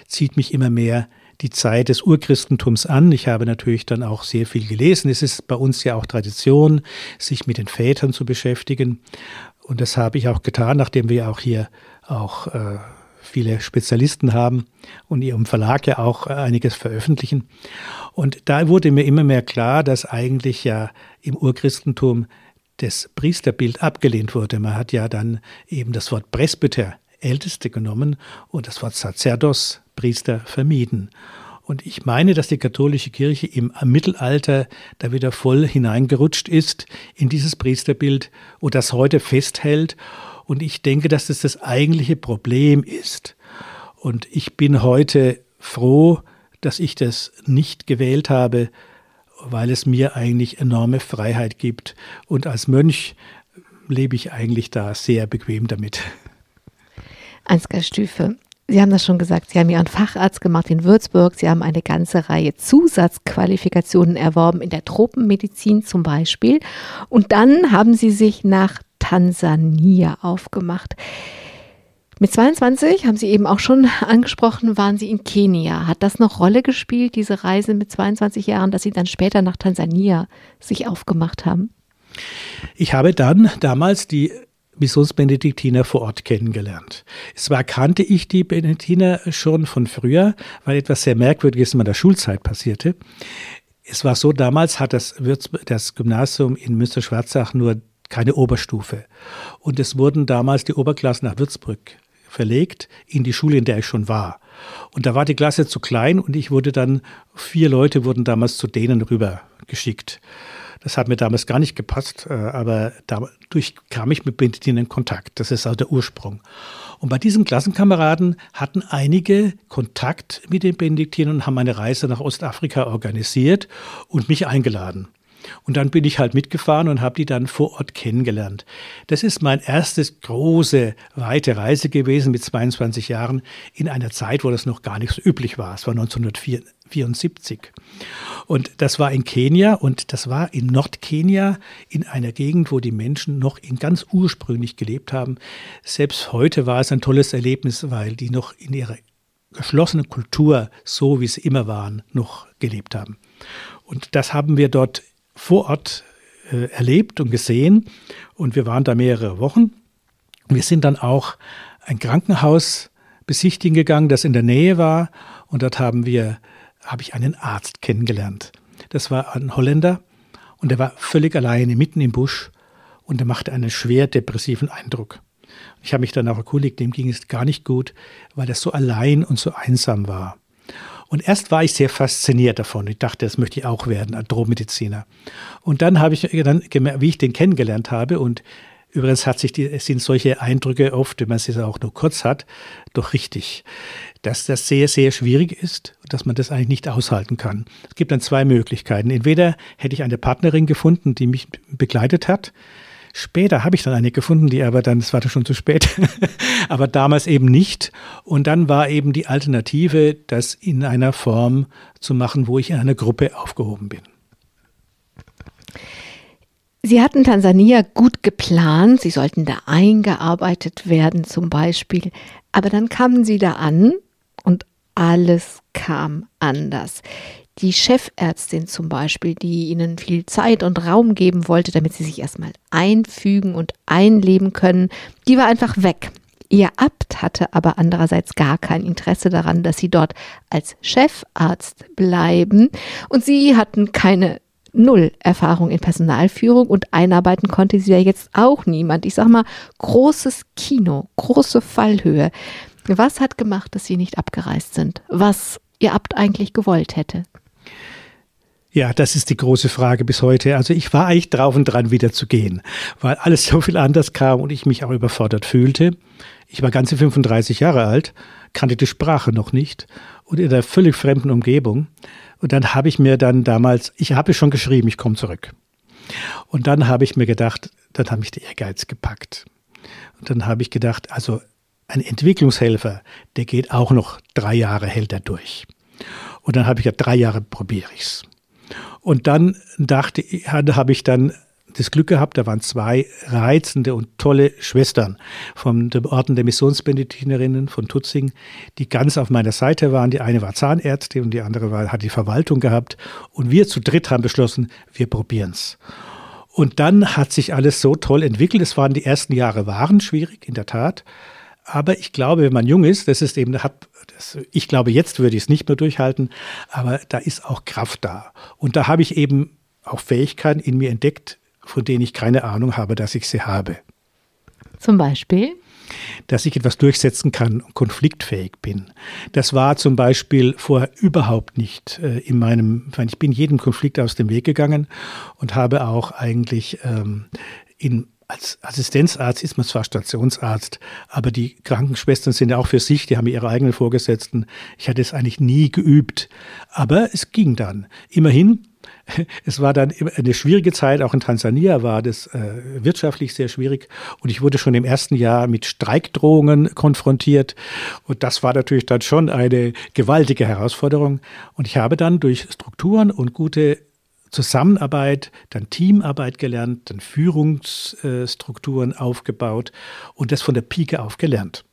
zieht mich immer mehr die Zeit des Urchristentums an. Ich habe natürlich dann auch sehr viel gelesen. Es ist bei uns ja auch Tradition, sich mit den Vätern zu beschäftigen. Und das habe ich auch getan, nachdem wir auch hier auch äh, viele Spezialisten haben und ihrem Verlag ja auch einiges veröffentlichen. Und da wurde mir immer mehr klar, dass eigentlich ja im Urchristentum das Priesterbild abgelehnt wurde. Man hat ja dann eben das Wort Presbyter, Älteste genommen und das Wort Sacerdos, Priester vermieden. Und ich meine, dass die katholische Kirche im Mittelalter da wieder voll hineingerutscht ist in dieses Priesterbild und das heute festhält. Und ich denke, dass das das eigentliche Problem ist. Und ich bin heute froh, dass ich das nicht gewählt habe, weil es mir eigentlich enorme Freiheit gibt. Und als Mönch lebe ich eigentlich da sehr bequem damit. Ansgar Stüfe, Sie haben das schon gesagt, Sie haben Ihren Facharzt gemacht in Würzburg. Sie haben eine ganze Reihe Zusatzqualifikationen erworben, in der Tropenmedizin zum Beispiel. Und dann haben Sie sich nach Tansania aufgemacht. Mit 22, haben Sie eben auch schon angesprochen, waren Sie in Kenia. Hat das noch Rolle gespielt, diese Reise mit 22 Jahren, dass Sie dann später nach Tansania sich aufgemacht haben? Ich habe dann damals die Missionsbenediktiner vor Ort kennengelernt. Zwar kannte ich die Benediktiner schon von früher, weil etwas sehr Merkwürdiges in meiner Schulzeit passierte. Es war so, damals hat das, das Gymnasium in Münster-Schwarzach nur keine Oberstufe. Und es wurden damals die Oberklassen nach Würzburg verlegt, in die Schule, in der ich schon war. Und da war die Klasse zu klein und ich wurde dann, vier Leute wurden damals zu denen rüber geschickt. Das hat mir damals gar nicht gepasst, äh, aber dadurch kam ich mit Benediktinen in Kontakt. Das ist also der Ursprung. Und bei diesen Klassenkameraden hatten einige Kontakt mit den Benediktinen und haben eine Reise nach Ostafrika organisiert und mich eingeladen. Und dann bin ich halt mitgefahren und habe die dann vor Ort kennengelernt. Das ist mein erstes große, weite Reise gewesen mit 22 Jahren in einer Zeit, wo das noch gar nicht so üblich war. Es war 1974. Und das war in Kenia und das war in Nordkenia, in einer Gegend, wo die Menschen noch in ganz ursprünglich gelebt haben. Selbst heute war es ein tolles Erlebnis, weil die noch in ihrer geschlossene Kultur, so wie sie immer waren, noch gelebt haben. Und das haben wir dort vor Ort äh, erlebt und gesehen. Und wir waren da mehrere Wochen. Wir sind dann auch ein Krankenhaus besichtigen gegangen, das in der Nähe war. Und dort haben wir, habe ich einen Arzt kennengelernt. Das war ein Holländer und der war völlig alleine mitten im Busch und er machte einen schwer depressiven Eindruck. Ich habe mich dann auch erkundigt, dem ging es gar nicht gut, weil er so allein und so einsam war. Und erst war ich sehr fasziniert davon. Ich dachte, das möchte ich auch werden, als Drohmediziner. Und dann habe ich dann gemerkt, wie ich den kennengelernt habe und Übrigens hat sich die, sind solche Eindrücke oft, wenn man sie auch nur kurz hat, doch richtig, dass das sehr, sehr schwierig ist und dass man das eigentlich nicht aushalten kann. Es gibt dann zwei Möglichkeiten. Entweder hätte ich eine Partnerin gefunden, die mich begleitet hat, Später habe ich dann eine gefunden, die aber dann, es war schon zu spät, <laughs> aber damals eben nicht. Und dann war eben die Alternative, das in einer Form zu machen, wo ich in einer Gruppe aufgehoben bin. Sie hatten Tansania gut geplant, Sie sollten da eingearbeitet werden zum Beispiel, aber dann kamen Sie da an und alles kam anders die Chefärztin zum Beispiel, die ihnen viel Zeit und Raum geben wollte, damit sie sich erstmal einfügen und einleben können, die war einfach weg. Ihr Abt hatte aber andererseits gar kein Interesse daran, dass sie dort als Chefarzt bleiben und sie hatten keine Null Erfahrung in Personalführung und einarbeiten konnte sie ja jetzt auch niemand. Ich sag mal, großes Kino, große Fallhöhe. Was hat gemacht, dass sie nicht abgereist sind? Was ihr Abt eigentlich gewollt hätte? Ja, das ist die große Frage bis heute. Also ich war eigentlich drauf und dran, wieder zu gehen, weil alles so viel anders kam und ich mich auch überfordert fühlte. Ich war ganze 35 Jahre alt, kannte die Sprache noch nicht und in einer völlig fremden Umgebung. Und dann habe ich mir dann damals, ich habe schon geschrieben, ich komme zurück. Und dann habe ich mir gedacht, dann habe ich den Ehrgeiz gepackt. Und dann habe ich gedacht, also ein Entwicklungshelfer, der geht auch noch drei Jahre, hält er durch. Und dann habe ich ja drei Jahre probiere ich's. Und dann dachte habe ich dann das Glück gehabt, da waren zwei reizende und tolle Schwestern von dem Orden der Missionsbenediktinerinnen von Tutzing, die ganz auf meiner Seite waren. Die eine war Zahnärztin und die andere war, hat die Verwaltung gehabt. Und wir zu dritt haben beschlossen, wir probieren's. Und dann hat sich alles so toll entwickelt. Es waren die ersten Jahre waren schwierig, in der Tat. Aber ich glaube, wenn man jung ist, das ist eben, hat das, ich glaube, jetzt würde ich es nicht mehr durchhalten, aber da ist auch Kraft da. Und da habe ich eben auch Fähigkeiten in mir entdeckt, von denen ich keine Ahnung habe, dass ich sie habe. Zum Beispiel? Dass ich etwas durchsetzen kann und konfliktfähig bin. Das war zum Beispiel vorher überhaupt nicht äh, in meinem, ich bin jedem Konflikt aus dem Weg gegangen und habe auch eigentlich ähm, in als Assistenzarzt ist man zwar Stationsarzt, aber die Krankenschwestern sind ja auch für sich, die haben ihre eigenen Vorgesetzten. Ich hatte es eigentlich nie geübt, aber es ging dann. Immerhin, <laughs> es war dann eine schwierige Zeit, auch in Tansania war das äh, wirtschaftlich sehr schwierig. Und ich wurde schon im ersten Jahr mit Streikdrohungen konfrontiert. Und das war natürlich dann schon eine gewaltige Herausforderung. Und ich habe dann durch Strukturen und gute Zusammenarbeit, dann Teamarbeit gelernt, dann Führungsstrukturen aufgebaut und das von der Pike auf gelernt.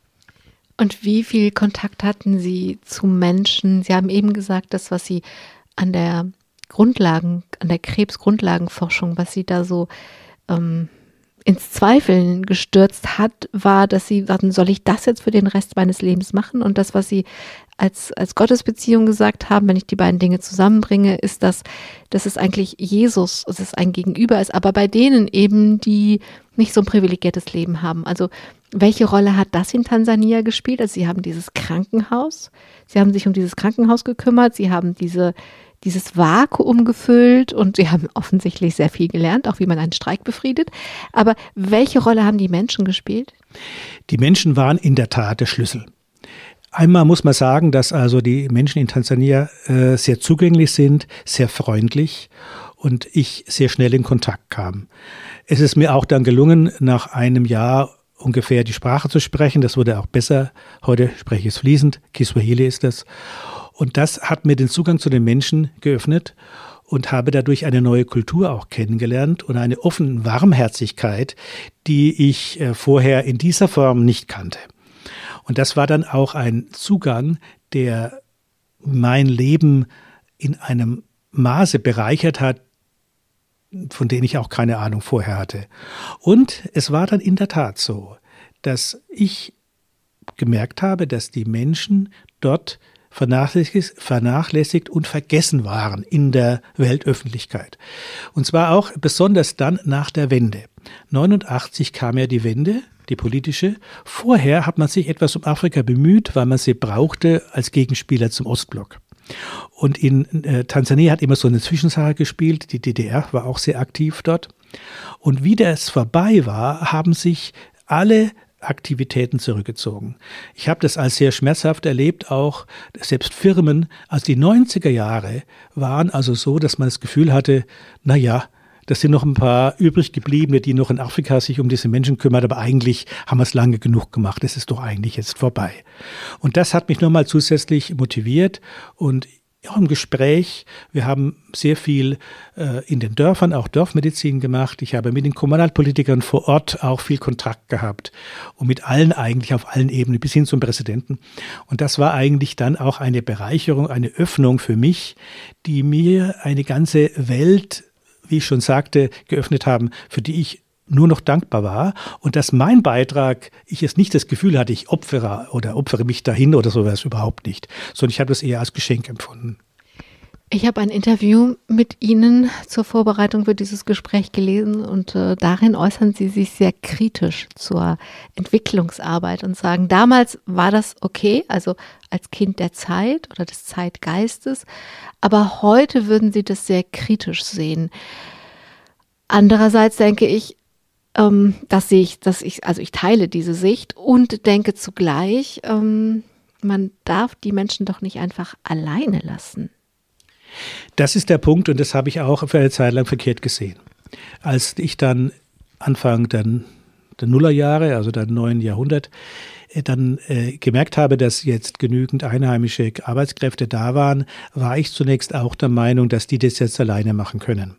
Und wie viel Kontakt hatten Sie zu Menschen? Sie haben eben gesagt, das, was Sie an der Grundlagen, an der Krebsgrundlagenforschung, was Sie da so ähm, ins Zweifeln gestürzt hat, war, dass sie sagten, soll ich das jetzt für den Rest meines Lebens machen? Und das, was sie als, als Gottesbeziehung gesagt haben, wenn ich die beiden Dinge zusammenbringe, ist, dass, dass es eigentlich Jesus, dass es ein Gegenüber ist, aber bei denen eben, die nicht so ein privilegiertes Leben haben. Also welche Rolle hat das in Tansania gespielt? Also sie haben dieses Krankenhaus, sie haben sich um dieses Krankenhaus gekümmert, sie haben diese dieses Vakuum gefüllt und sie haben offensichtlich sehr viel gelernt, auch wie man einen Streik befriedet. Aber welche Rolle haben die Menschen gespielt? Die Menschen waren in der Tat der Schlüssel. Einmal muss man sagen, dass also die Menschen in Tansania äh, sehr zugänglich sind, sehr freundlich und ich sehr schnell in Kontakt kam. Es ist mir auch dann gelungen, nach einem Jahr ungefähr die Sprache zu sprechen. Das wurde auch besser. Heute spreche ich es fließend. Kiswahili ist das. Und das hat mir den Zugang zu den Menschen geöffnet und habe dadurch eine neue Kultur auch kennengelernt und eine offene Warmherzigkeit, die ich äh, vorher in dieser Form nicht kannte. Und das war dann auch ein Zugang, der mein Leben in einem Maße bereichert hat, von denen ich auch keine Ahnung vorher hatte. Und es war dann in der Tat so, dass ich gemerkt habe, dass die Menschen dort vernachlässigt, vernachlässigt und vergessen waren in der Weltöffentlichkeit. Und zwar auch besonders dann nach der Wende. 89 kam ja die Wende, die politische. Vorher hat man sich etwas um Afrika bemüht, weil man sie brauchte als Gegenspieler zum Ostblock. Und in äh, Tansania hat immer so eine Zwischensache gespielt. Die DDR war auch sehr aktiv dort. Und wie das vorbei war, haben sich alle Aktivitäten zurückgezogen. Ich habe das als sehr schmerzhaft erlebt, auch selbst Firmen, also die 90er Jahre waren also so, dass man das Gefühl hatte, na ja, das sind noch ein paar übrig gebliebene, die noch in Afrika sich um diese Menschen kümmern, aber eigentlich haben wir es lange genug gemacht. Es ist doch eigentlich jetzt vorbei. Und das hat mich nochmal zusätzlich motiviert und auch im Gespräch. Wir haben sehr viel äh, in den Dörfern, auch Dorfmedizin gemacht. Ich habe mit den Kommunalpolitikern vor Ort auch viel Kontakt gehabt und mit allen eigentlich auf allen Ebenen bis hin zum Präsidenten. Und das war eigentlich dann auch eine Bereicherung, eine Öffnung für mich, die mir eine ganze Welt, wie ich schon sagte, geöffnet haben, für die ich nur noch dankbar war und dass mein Beitrag, ich jetzt nicht das Gefühl hatte, ich opfere oder opfere mich dahin oder sowas überhaupt nicht, sondern ich habe das eher als Geschenk empfunden. Ich habe ein Interview mit Ihnen zur Vorbereitung für dieses Gespräch gelesen und äh, darin äußern Sie sich sehr kritisch zur Entwicklungsarbeit und sagen, damals war das okay, also als Kind der Zeit oder des Zeitgeistes, aber heute würden Sie das sehr kritisch sehen. Andererseits denke ich, ähm, dass ich, dass ich, also ich teile diese Sicht und denke zugleich, ähm, man darf die Menschen doch nicht einfach alleine lassen. Das ist der Punkt und das habe ich auch für eine Zeit lang verkehrt gesehen. Als ich dann Anfang der, der Nullerjahre, also der neuen Jahrhundert, äh, dann äh, gemerkt habe, dass jetzt genügend einheimische Arbeitskräfte da waren, war ich zunächst auch der Meinung, dass die das jetzt alleine machen können.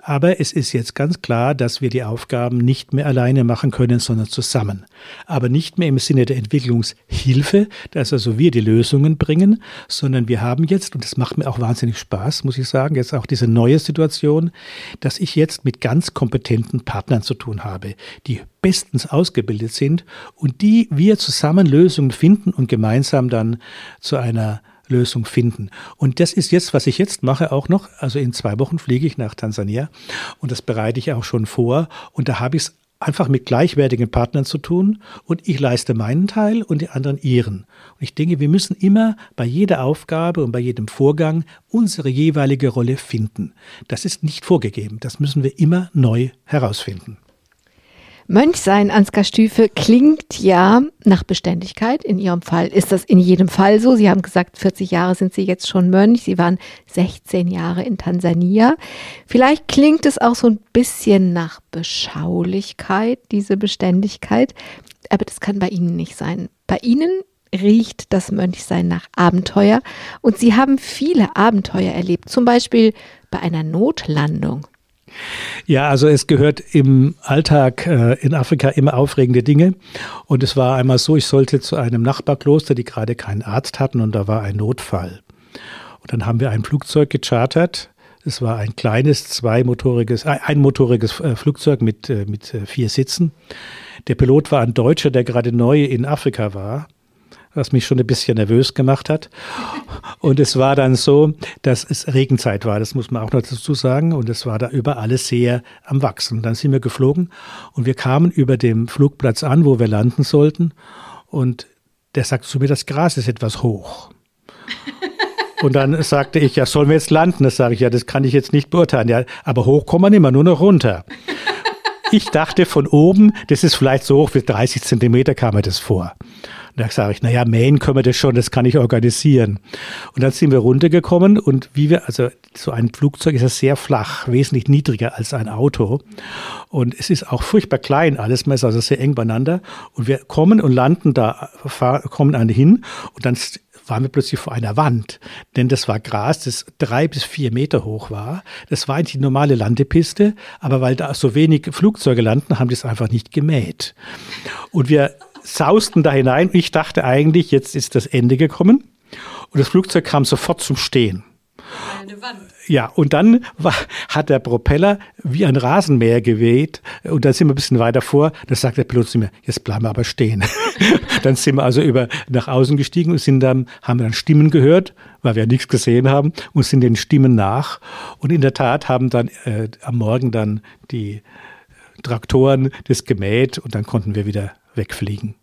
Aber es ist jetzt ganz klar, dass wir die Aufgaben nicht mehr alleine machen können, sondern zusammen. Aber nicht mehr im Sinne der Entwicklungshilfe, dass also wir die Lösungen bringen, sondern wir haben jetzt, und das macht mir auch wahnsinnig Spaß, muss ich sagen, jetzt auch diese neue Situation, dass ich jetzt mit ganz kompetenten Partnern zu tun habe, die bestens ausgebildet sind und die wir zusammen Lösungen finden und gemeinsam dann zu einer Lösung finden. Und das ist jetzt, was ich jetzt mache, auch noch. Also in zwei Wochen fliege ich nach Tansania und das bereite ich auch schon vor. Und da habe ich es einfach mit gleichwertigen Partnern zu tun und ich leiste meinen Teil und die anderen ihren. Und ich denke, wir müssen immer bei jeder Aufgabe und bei jedem Vorgang unsere jeweilige Rolle finden. Das ist nicht vorgegeben, das müssen wir immer neu herausfinden. Mönchsein, Ansgar Stüfe, klingt ja nach Beständigkeit. In Ihrem Fall ist das in jedem Fall so. Sie haben gesagt, 40 Jahre sind Sie jetzt schon Mönch. Sie waren 16 Jahre in Tansania. Vielleicht klingt es auch so ein bisschen nach Beschaulichkeit, diese Beständigkeit. Aber das kann bei Ihnen nicht sein. Bei Ihnen riecht das Mönchsein nach Abenteuer. Und Sie haben viele Abenteuer erlebt. Zum Beispiel bei einer Notlandung. Ja, also es gehört im Alltag äh, in Afrika immer aufregende Dinge. Und es war einmal so, ich sollte zu einem Nachbarkloster, die gerade keinen Arzt hatten, und da war ein Notfall. Und dann haben wir ein Flugzeug gechartert. Es war ein kleines, zweimotoriges, äh, einmotoriges äh, Flugzeug mit, äh, mit äh, vier Sitzen. Der Pilot war ein Deutscher, der gerade neu in Afrika war was mich schon ein bisschen nervös gemacht hat. Und es war dann so, dass es Regenzeit war, das muss man auch noch dazu sagen. Und es war da über alles sehr am Wachsen. Dann sind wir geflogen und wir kamen über dem Flugplatz an, wo wir landen sollten. Und der sagt zu mir, das Gras ist etwas hoch. <laughs> Und dann sagte ich, ja, sollen wir jetzt landen? Das sage ich, ja, das kann ich jetzt nicht beurteilen. Ja, aber hoch kommt man immer, nur noch runter. Ich dachte von oben, das ist vielleicht so hoch wie 30 Zentimeter kam mir das vor. Und da sage ich, naja, mähen können wir das schon, das kann ich organisieren. Und dann sind wir runtergekommen und wie wir, also so ein Flugzeug ist ja sehr flach, wesentlich niedriger als ein Auto. Und es ist auch furchtbar klein alles, man ist also sehr eng beieinander. Und wir kommen und landen da, fahr, kommen an hin und dann waren wir plötzlich vor einer Wand, denn das war Gras, das drei bis vier Meter hoch war. Das war eigentlich die normale Landepiste, aber weil da so wenig Flugzeuge landen, haben die es einfach nicht gemäht. Und wir sausten da hinein. Ich dachte eigentlich, jetzt ist das Ende gekommen. Und das Flugzeug kam sofort zum Stehen. Eine Wand. Ja, und dann war, hat der Propeller wie ein Rasenmäher geweht und dann sind wir ein bisschen weiter vor. Da sagt der Pilot zu mir, jetzt bleiben wir aber stehen. <laughs> dann sind wir also über nach außen gestiegen und sind dann, haben dann Stimmen gehört, weil wir nichts gesehen haben und sind den Stimmen nach. Und in der Tat haben dann äh, am Morgen dann die Traktoren das gemäht und dann konnten wir wieder wegfliegen.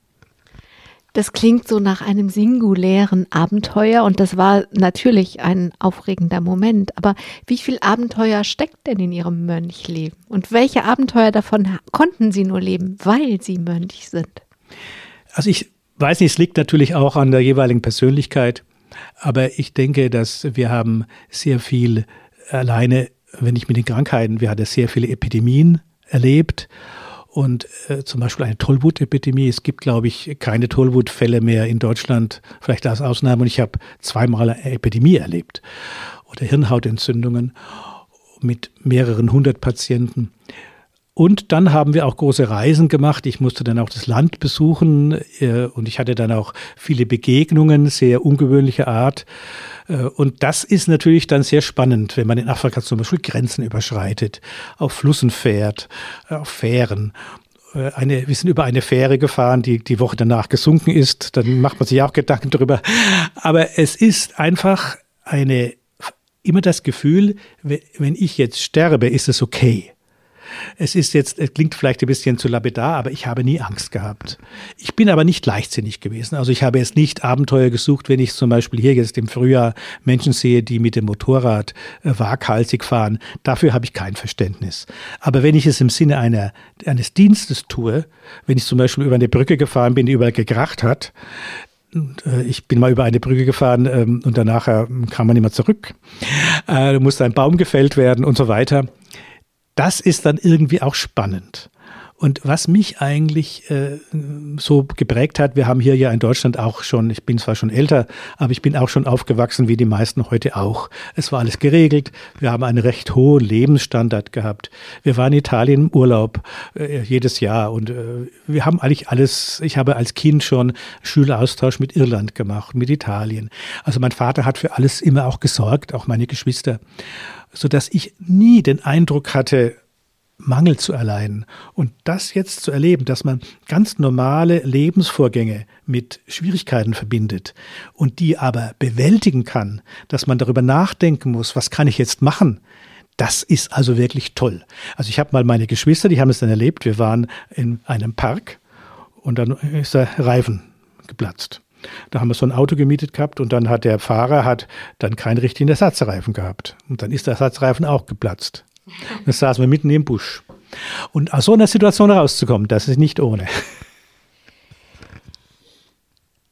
Das klingt so nach einem singulären Abenteuer und das war natürlich ein aufregender Moment. Aber wie viel Abenteuer steckt denn in Ihrem Mönchleben? Und welche Abenteuer davon konnten Sie nur leben, weil Sie Mönch sind? Also ich weiß nicht, es liegt natürlich auch an der jeweiligen Persönlichkeit. Aber ich denke, dass wir haben sehr viel alleine, wenn ich mit den Krankheiten, wir hatten sehr viele Epidemien erlebt und äh, zum Beispiel eine Tollwut-Epidemie. Es gibt, glaube ich, keine Tollwutfälle mehr in Deutschland, vielleicht als Ausnahme. Und ich habe zweimal eine Epidemie erlebt oder Hirnhautentzündungen mit mehreren hundert Patienten. Und dann haben wir auch große Reisen gemacht. Ich musste dann auch das Land besuchen äh, und ich hatte dann auch viele Begegnungen, sehr ungewöhnliche Art. Äh, und das ist natürlich dann sehr spannend, wenn man in Afrika zum Beispiel Grenzen überschreitet, auf Flussen fährt, äh, auf Fähren eine, wir sind über eine Fähre gefahren, die die Woche danach gesunken ist. Dann macht man sich auch Gedanken darüber. Aber es ist einfach eine, immer das Gefühl, wenn ich jetzt sterbe, ist es okay. Es ist jetzt, es klingt vielleicht ein bisschen zu lapidar, aber ich habe nie Angst gehabt. Ich bin aber nicht leichtsinnig gewesen. Also ich habe jetzt nicht Abenteuer gesucht, wenn ich zum Beispiel hier jetzt im Frühjahr Menschen sehe, die mit dem Motorrad äh, waghalsig fahren. Dafür habe ich kein Verständnis. Aber wenn ich es im Sinne einer, eines Dienstes tue, wenn ich zum Beispiel über eine Brücke gefahren bin, die überall gekracht hat, äh, ich bin mal über eine Brücke gefahren ähm, und danach äh, kam man immer zurück. Äh, musste ein Baum gefällt werden und so weiter das ist dann irgendwie auch spannend. Und was mich eigentlich äh, so geprägt hat, wir haben hier ja in Deutschland auch schon, ich bin zwar schon älter, aber ich bin auch schon aufgewachsen, wie die meisten heute auch. Es war alles geregelt. Wir haben einen recht hohen Lebensstandard gehabt. Wir waren in Italien im Urlaub äh, jedes Jahr und äh, wir haben eigentlich alles, ich habe als Kind schon Schüleraustausch mit Irland gemacht, mit Italien. Also mein Vater hat für alles immer auch gesorgt, auch meine Geschwister so dass ich nie den Eindruck hatte, Mangel zu erleiden. Und das jetzt zu erleben, dass man ganz normale Lebensvorgänge mit Schwierigkeiten verbindet und die aber bewältigen kann, dass man darüber nachdenken muss, was kann ich jetzt machen, das ist also wirklich toll. Also ich habe mal meine Geschwister, die haben es dann erlebt, wir waren in einem Park und dann ist der Reifen geplatzt. Da haben wir so ein Auto gemietet gehabt und dann hat der Fahrer hat dann keinen richtigen Ersatzreifen gehabt. Und dann ist der Ersatzreifen auch geplatzt. Und dann saßen wir mitten im Busch. Und aus so einer Situation rauszukommen, das ist nicht ohne.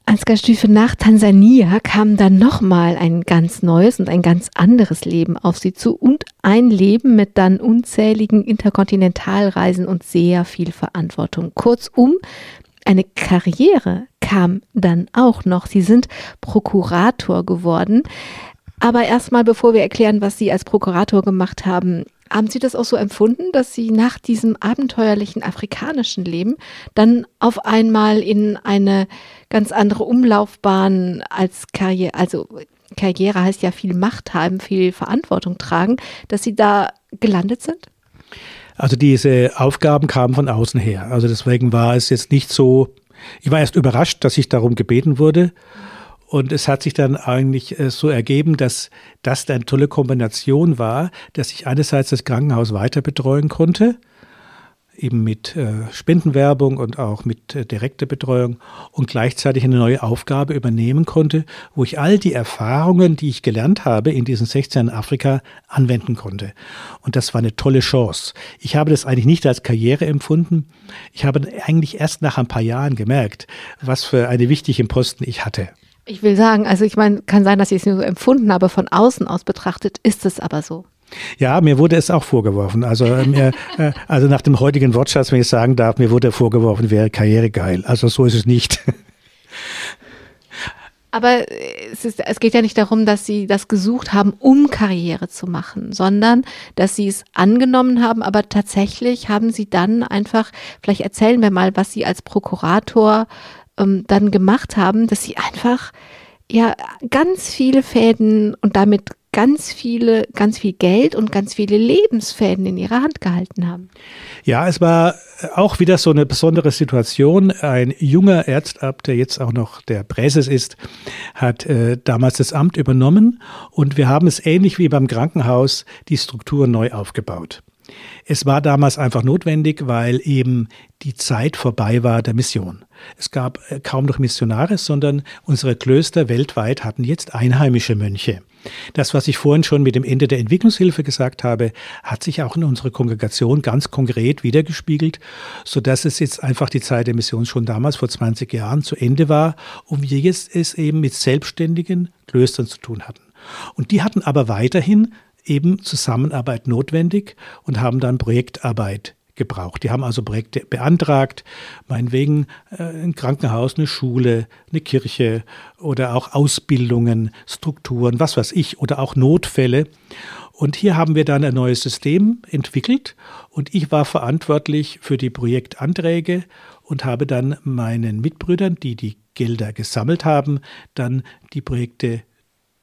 Ansgar Stüfe nach Tansania kam dann nochmal ein ganz neues und ein ganz anderes Leben auf sie zu und ein Leben mit dann unzähligen Interkontinentalreisen und sehr viel Verantwortung. Kurzum, eine Karriere kam dann auch noch. Sie sind Prokurator geworden. Aber erstmal, bevor wir erklären, was Sie als Prokurator gemacht haben, haben Sie das auch so empfunden, dass Sie nach diesem abenteuerlichen afrikanischen Leben dann auf einmal in eine ganz andere Umlaufbahn als Karriere, also Karriere heißt ja viel Macht haben, viel Verantwortung tragen, dass Sie da gelandet sind? Also diese Aufgaben kamen von außen her. Also deswegen war es jetzt nicht so, ich war erst überrascht, dass ich darum gebeten wurde. Und es hat sich dann eigentlich äh, so ergeben, dass das eine tolle Kombination war, dass ich einerseits das Krankenhaus weiter betreuen konnte, eben mit äh, Spendenwerbung und auch mit äh, direkter Betreuung und gleichzeitig eine neue Aufgabe übernehmen konnte, wo ich all die Erfahrungen, die ich gelernt habe in diesen 16 Jahren Afrika, anwenden konnte. Und das war eine tolle Chance. Ich habe das eigentlich nicht als Karriere empfunden. Ich habe eigentlich erst nach ein paar Jahren gemerkt, was für eine wichtige Posten ich hatte. Ich will sagen, also ich meine, kann sein, dass ich es nur so empfunden habe, von außen aus betrachtet ist es aber so. Ja, mir wurde es auch vorgeworfen. Also, äh, mir, äh, also nach dem heutigen Wortschatz, wenn ich sagen darf, mir wurde vorgeworfen, wäre Karriere geil. Also so ist es nicht. Aber es, ist, es geht ja nicht darum, dass Sie das gesucht haben, um Karriere zu machen, sondern dass Sie es angenommen haben, aber tatsächlich haben Sie dann einfach, vielleicht erzählen wir mal, was Sie als Prokurator ähm, dann gemacht haben, dass Sie einfach ja ganz viele Fäden und damit ganz viele, ganz viel Geld und ganz viele Lebensfäden in ihrer Hand gehalten haben. Ja, es war auch wieder so eine besondere Situation. Ein junger Ärztabt, der jetzt auch noch der Präses ist, hat äh, damals das Amt übernommen und wir haben es ähnlich wie beim Krankenhaus die Struktur neu aufgebaut. Es war damals einfach notwendig, weil eben die Zeit vorbei war der Mission. Es gab äh, kaum noch Missionare, sondern unsere Klöster weltweit hatten jetzt einheimische Mönche. Das, was ich vorhin schon mit dem Ende der Entwicklungshilfe gesagt habe, hat sich auch in unserer Kongregation ganz konkret wiedergespiegelt, sodass es jetzt einfach die Zeit der Mission schon damals vor 20 Jahren zu Ende war und wir jetzt es eben mit selbstständigen Klöstern zu tun hatten. Und die hatten aber weiterhin eben Zusammenarbeit notwendig und haben dann Projektarbeit gebraucht. Die haben also Projekte beantragt, meinetwegen äh, ein Krankenhaus, eine Schule, eine Kirche oder auch Ausbildungen, Strukturen, was weiß ich, oder auch Notfälle. Und hier haben wir dann ein neues System entwickelt und ich war verantwortlich für die Projektanträge und habe dann meinen Mitbrüdern, die die Gelder gesammelt haben, dann die Projekte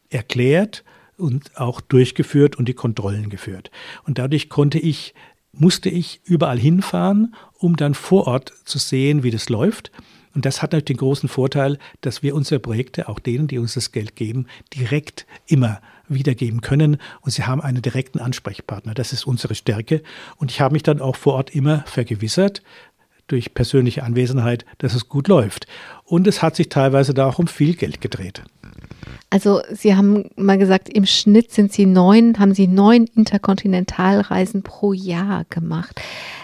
erklärt und auch durchgeführt und die Kontrollen geführt. Und dadurch konnte ich, musste ich überall hinfahren, um dann vor Ort zu sehen, wie das läuft. Und das hat natürlich den großen Vorteil, dass wir unsere Projekte auch denen, die uns das Geld geben, direkt immer wiedergeben können. Und sie haben einen direkten Ansprechpartner. Das ist unsere Stärke. Und ich habe mich dann auch vor Ort immer vergewissert, durch persönliche Anwesenheit, dass es gut läuft. Und es hat sich teilweise da auch um viel Geld gedreht. Also Sie haben mal gesagt, im Schnitt sind Sie neun, haben Sie neun Interkontinentalreisen pro Jahr gemacht.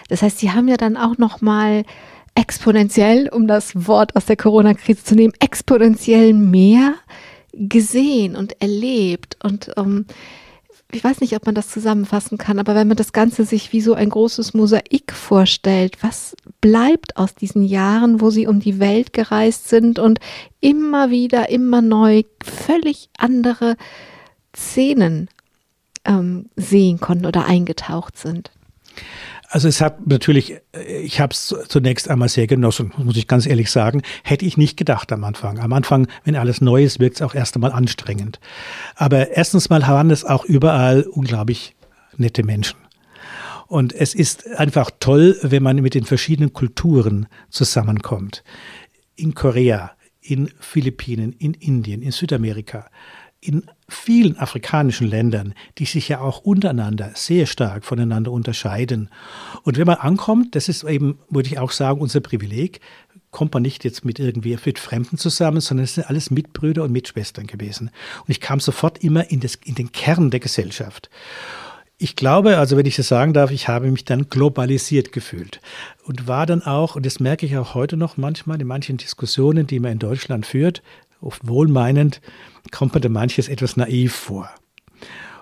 Das heißt, Sie haben ja dann auch noch mal exponentiell, um das Wort aus der Corona-Krise zu nehmen, exponentiell mehr gesehen und erlebt und ähm, ich weiß nicht, ob man das zusammenfassen kann, aber wenn man das Ganze sich wie so ein großes Mosaik vorstellt, was bleibt aus diesen Jahren, wo sie um die Welt gereist sind und immer wieder, immer neu völlig andere Szenen ähm, sehen konnten oder eingetaucht sind? Also es hat natürlich, ich habe es zunächst einmal sehr genossen, muss ich ganz ehrlich sagen. Hätte ich nicht gedacht am Anfang. Am Anfang, wenn alles neu ist, wirkt es auch erst einmal anstrengend. Aber erstens mal waren es auch überall unglaublich nette Menschen. Und es ist einfach toll, wenn man mit den verschiedenen Kulturen zusammenkommt. In Korea, in Philippinen, in Indien, in Südamerika, in vielen afrikanischen Ländern, die sich ja auch untereinander sehr stark voneinander unterscheiden. Und wenn man ankommt, das ist eben, würde ich auch sagen, unser Privileg, kommt man nicht jetzt mit irgendwie mit Fremden zusammen, sondern es sind alles Mitbrüder und Mitschwestern gewesen. Und ich kam sofort immer in, das, in den Kern der Gesellschaft. Ich glaube, also wenn ich das sagen darf, ich habe mich dann globalisiert gefühlt und war dann auch, und das merke ich auch heute noch manchmal in manchen Diskussionen, die man in Deutschland führt, oft wohlmeinend, kommt mir da manches etwas naiv vor.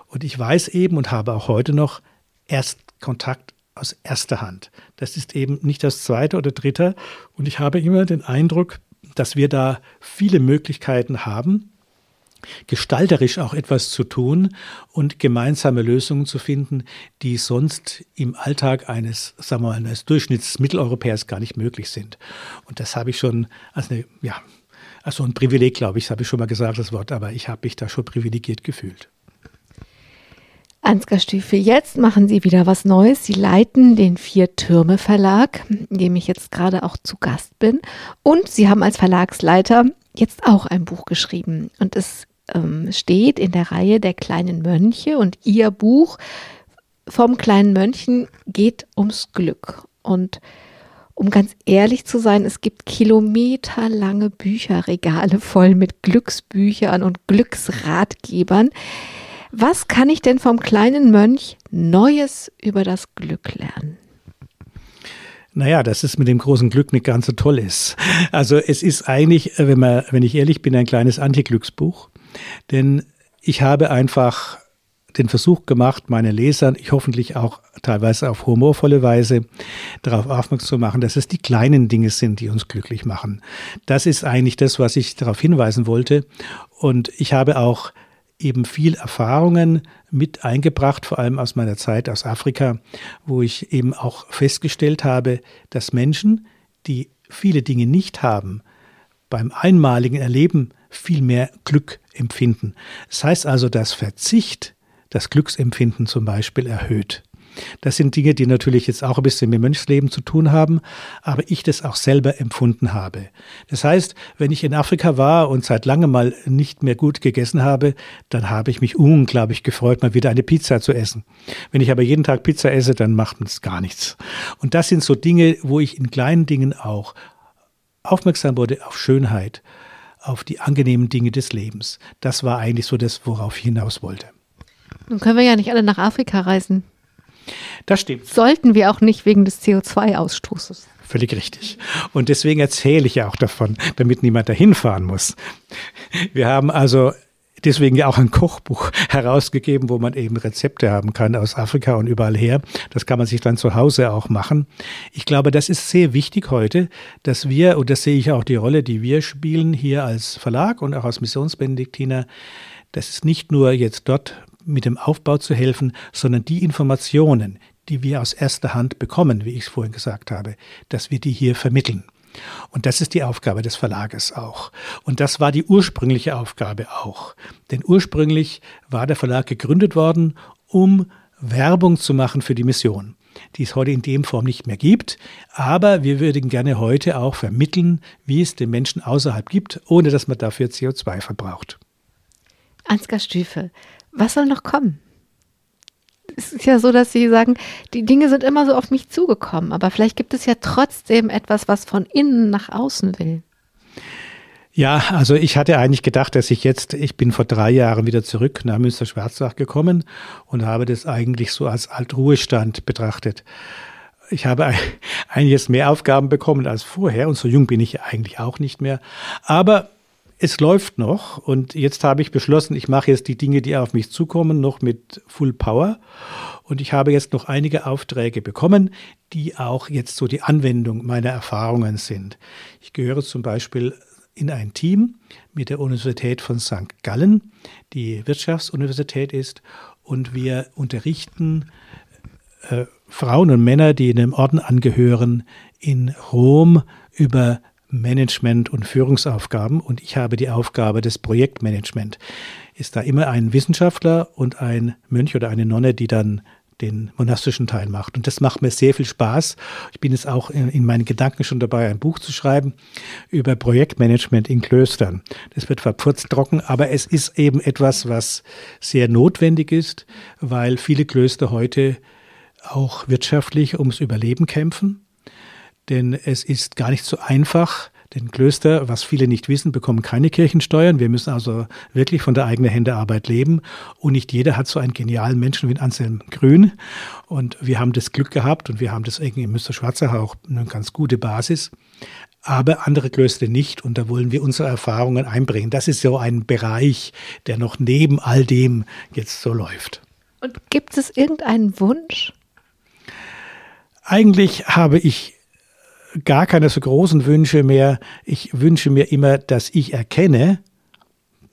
Und ich weiß eben und habe auch heute noch erst Kontakt aus erster Hand. Das ist eben nicht das zweite oder dritte. Und ich habe immer den Eindruck, dass wir da viele Möglichkeiten haben, gestalterisch auch etwas zu tun und gemeinsame Lösungen zu finden, die sonst im Alltag eines, sagen wir mal, eines Durchschnittsmitteleuropäers gar nicht möglich sind. Und das habe ich schon als eine, ja, also ein Privileg, glaube ich, das habe ich schon mal gesagt, das Wort, aber ich habe mich da schon privilegiert gefühlt. Ansgar Stüfe, jetzt machen Sie wieder was Neues. Sie leiten den Vier Türme Verlag, in dem ich jetzt gerade auch zu Gast bin. Und Sie haben als Verlagsleiter jetzt auch ein Buch geschrieben. Und es ähm, steht in der Reihe der kleinen Mönche. Und Ihr Buch vom kleinen Mönchen geht ums Glück. Und um ganz ehrlich zu sein, es gibt kilometerlange Bücherregale voll mit Glücksbüchern und Glücksratgebern. Was kann ich denn vom kleinen Mönch Neues über das Glück lernen? Naja, dass es mit dem großen Glück nicht ganz so toll ist. Also es ist eigentlich, wenn, man, wenn ich ehrlich bin, ein kleines Antiglücksbuch. Denn ich habe einfach den Versuch gemacht, meine Lesern, ich hoffentlich auch teilweise auf humorvolle Weise, darauf aufmerksam zu machen, dass es die kleinen Dinge sind, die uns glücklich machen. Das ist eigentlich das, was ich darauf hinweisen wollte. Und ich habe auch eben viel Erfahrungen mit eingebracht, vor allem aus meiner Zeit aus Afrika, wo ich eben auch festgestellt habe, dass Menschen, die viele Dinge nicht haben, beim einmaligen Erleben viel mehr Glück empfinden. Das heißt also, dass Verzicht das Glücksempfinden zum Beispiel erhöht. Das sind Dinge, die natürlich jetzt auch ein bisschen mit Mönchsleben zu tun haben, aber ich das auch selber empfunden habe. Das heißt, wenn ich in Afrika war und seit langem mal nicht mehr gut gegessen habe, dann habe ich mich unglaublich gefreut, mal wieder eine Pizza zu essen. Wenn ich aber jeden Tag Pizza esse, dann macht es gar nichts. Und das sind so Dinge, wo ich in kleinen Dingen auch aufmerksam wurde auf Schönheit, auf die angenehmen Dinge des Lebens. Das war eigentlich so das, worauf ich hinaus wollte. Nun können wir ja nicht alle nach Afrika reisen. Das stimmt. Sollten wir auch nicht wegen des CO2-Ausstoßes. Völlig richtig. Und deswegen erzähle ich ja auch davon, damit niemand dahin fahren muss. Wir haben also deswegen ja auch ein Kochbuch <laughs> herausgegeben, wo man eben Rezepte haben kann aus Afrika und überall her. Das kann man sich dann zu Hause auch machen. Ich glaube, das ist sehr wichtig heute, dass wir, und das sehe ich auch die Rolle, die wir spielen hier als Verlag und auch als Missionsbenediktiner, dass es nicht nur jetzt dort mit dem Aufbau zu helfen, sondern die Informationen, die wir aus erster Hand bekommen, wie ich es vorhin gesagt habe, dass wir die hier vermitteln. Und das ist die Aufgabe des Verlages auch. Und das war die ursprüngliche Aufgabe auch. Denn ursprünglich war der Verlag gegründet worden, um Werbung zu machen für die Mission, die es heute in dem Form nicht mehr gibt. Aber wir würden gerne heute auch vermitteln, wie es den Menschen außerhalb gibt, ohne dass man dafür CO2 verbraucht. Ansgar Stüfe, was soll noch kommen? Es ist ja so, dass Sie sagen, die Dinge sind immer so auf mich zugekommen, aber vielleicht gibt es ja trotzdem etwas, was von innen nach außen will. Ja, also ich hatte eigentlich gedacht, dass ich jetzt, ich bin vor drei Jahren wieder zurück nach Münster-Schwarzach gekommen und habe das eigentlich so als Altruhestand betrachtet. Ich habe eigentlich mehr Aufgaben bekommen als vorher und so jung bin ich eigentlich auch nicht mehr. Aber es läuft noch und jetzt habe ich beschlossen, ich mache jetzt die Dinge, die auf mich zukommen, noch mit Full Power. Und ich habe jetzt noch einige Aufträge bekommen, die auch jetzt so die Anwendung meiner Erfahrungen sind. Ich gehöre zum Beispiel in ein Team mit der Universität von St. Gallen, die Wirtschaftsuniversität ist, und wir unterrichten äh, Frauen und Männer, die in einem Orden angehören, in Rom über Management und Führungsaufgaben und ich habe die Aufgabe des Projektmanagement. Ist da immer ein Wissenschaftler und ein Mönch oder eine Nonne, die dann den monastischen Teil macht. Und das macht mir sehr viel Spaß. Ich bin jetzt auch in, in, meinen Gedanken schon dabei, ein Buch zu schreiben über Projektmanagement in Klöstern. Das wird verputzt trocken, aber es ist eben etwas, was sehr notwendig ist, weil viele Klöster heute auch wirtschaftlich ums Überleben kämpfen denn es ist gar nicht so einfach. Denn Klöster, was viele nicht wissen, bekommen keine Kirchensteuern. Wir müssen also wirklich von der eigenen Hände Arbeit leben. Und nicht jeder hat so einen genialen Menschen wie Anselm Grün. Und wir haben das Glück gehabt und wir haben deswegen in Münster Schwarzach auch eine ganz gute Basis. Aber andere Klöster nicht. Und da wollen wir unsere Erfahrungen einbringen. Das ist so ein Bereich, der noch neben all dem jetzt so läuft. Und gibt es irgendeinen Wunsch? Eigentlich habe ich gar keine so großen Wünsche mehr. Ich wünsche mir immer, dass ich erkenne,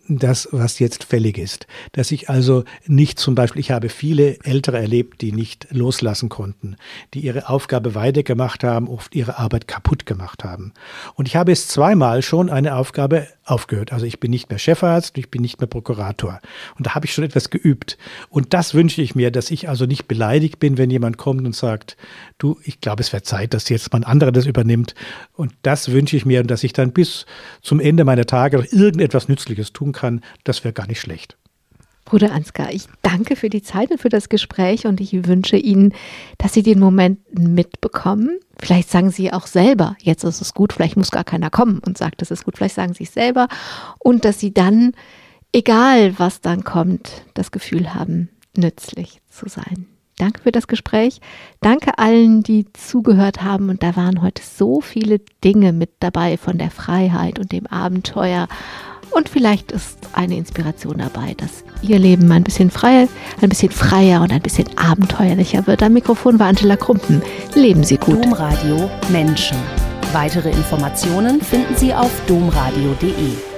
das, was jetzt fällig ist. Dass ich also nicht zum Beispiel, ich habe viele Ältere erlebt, die nicht loslassen konnten, die ihre Aufgabe weitergemacht haben, oft ihre Arbeit kaputt gemacht haben. Und ich habe es zweimal schon eine Aufgabe aufgehört. Also ich bin nicht mehr Chefarzt, ich bin nicht mehr Prokurator. Und da habe ich schon etwas geübt. Und das wünsche ich mir, dass ich also nicht beleidigt bin, wenn jemand kommt und sagt, du, ich glaube, es wäre Zeit, dass jetzt mal ein anderer das übernimmt. Und das wünsche ich mir dass ich dann bis zum Ende meiner Tage noch irgendetwas Nützliches tun kann, das wäre gar nicht schlecht. Bruder Ansgar, ich danke für die Zeit und für das Gespräch und ich wünsche Ihnen, dass Sie den Moment mitbekommen. Vielleicht sagen Sie auch selber, jetzt ist es gut, vielleicht muss gar keiner kommen und sagt, es ist gut, vielleicht sagen Sie es selber und dass Sie dann, egal was dann kommt, das Gefühl haben, nützlich zu sein. Danke für das Gespräch. Danke allen, die zugehört haben. Und da waren heute so viele Dinge mit dabei von der Freiheit und dem Abenteuer Und vielleicht ist eine Inspiration dabei, dass Ihr Leben ein bisschen freier, ein bisschen freier und ein bisschen abenteuerlicher wird. Am Mikrofon war Angela Krumpen. Leben Sie gut. Domradio Menschen. Weitere Informationen finden Sie auf domradio.de.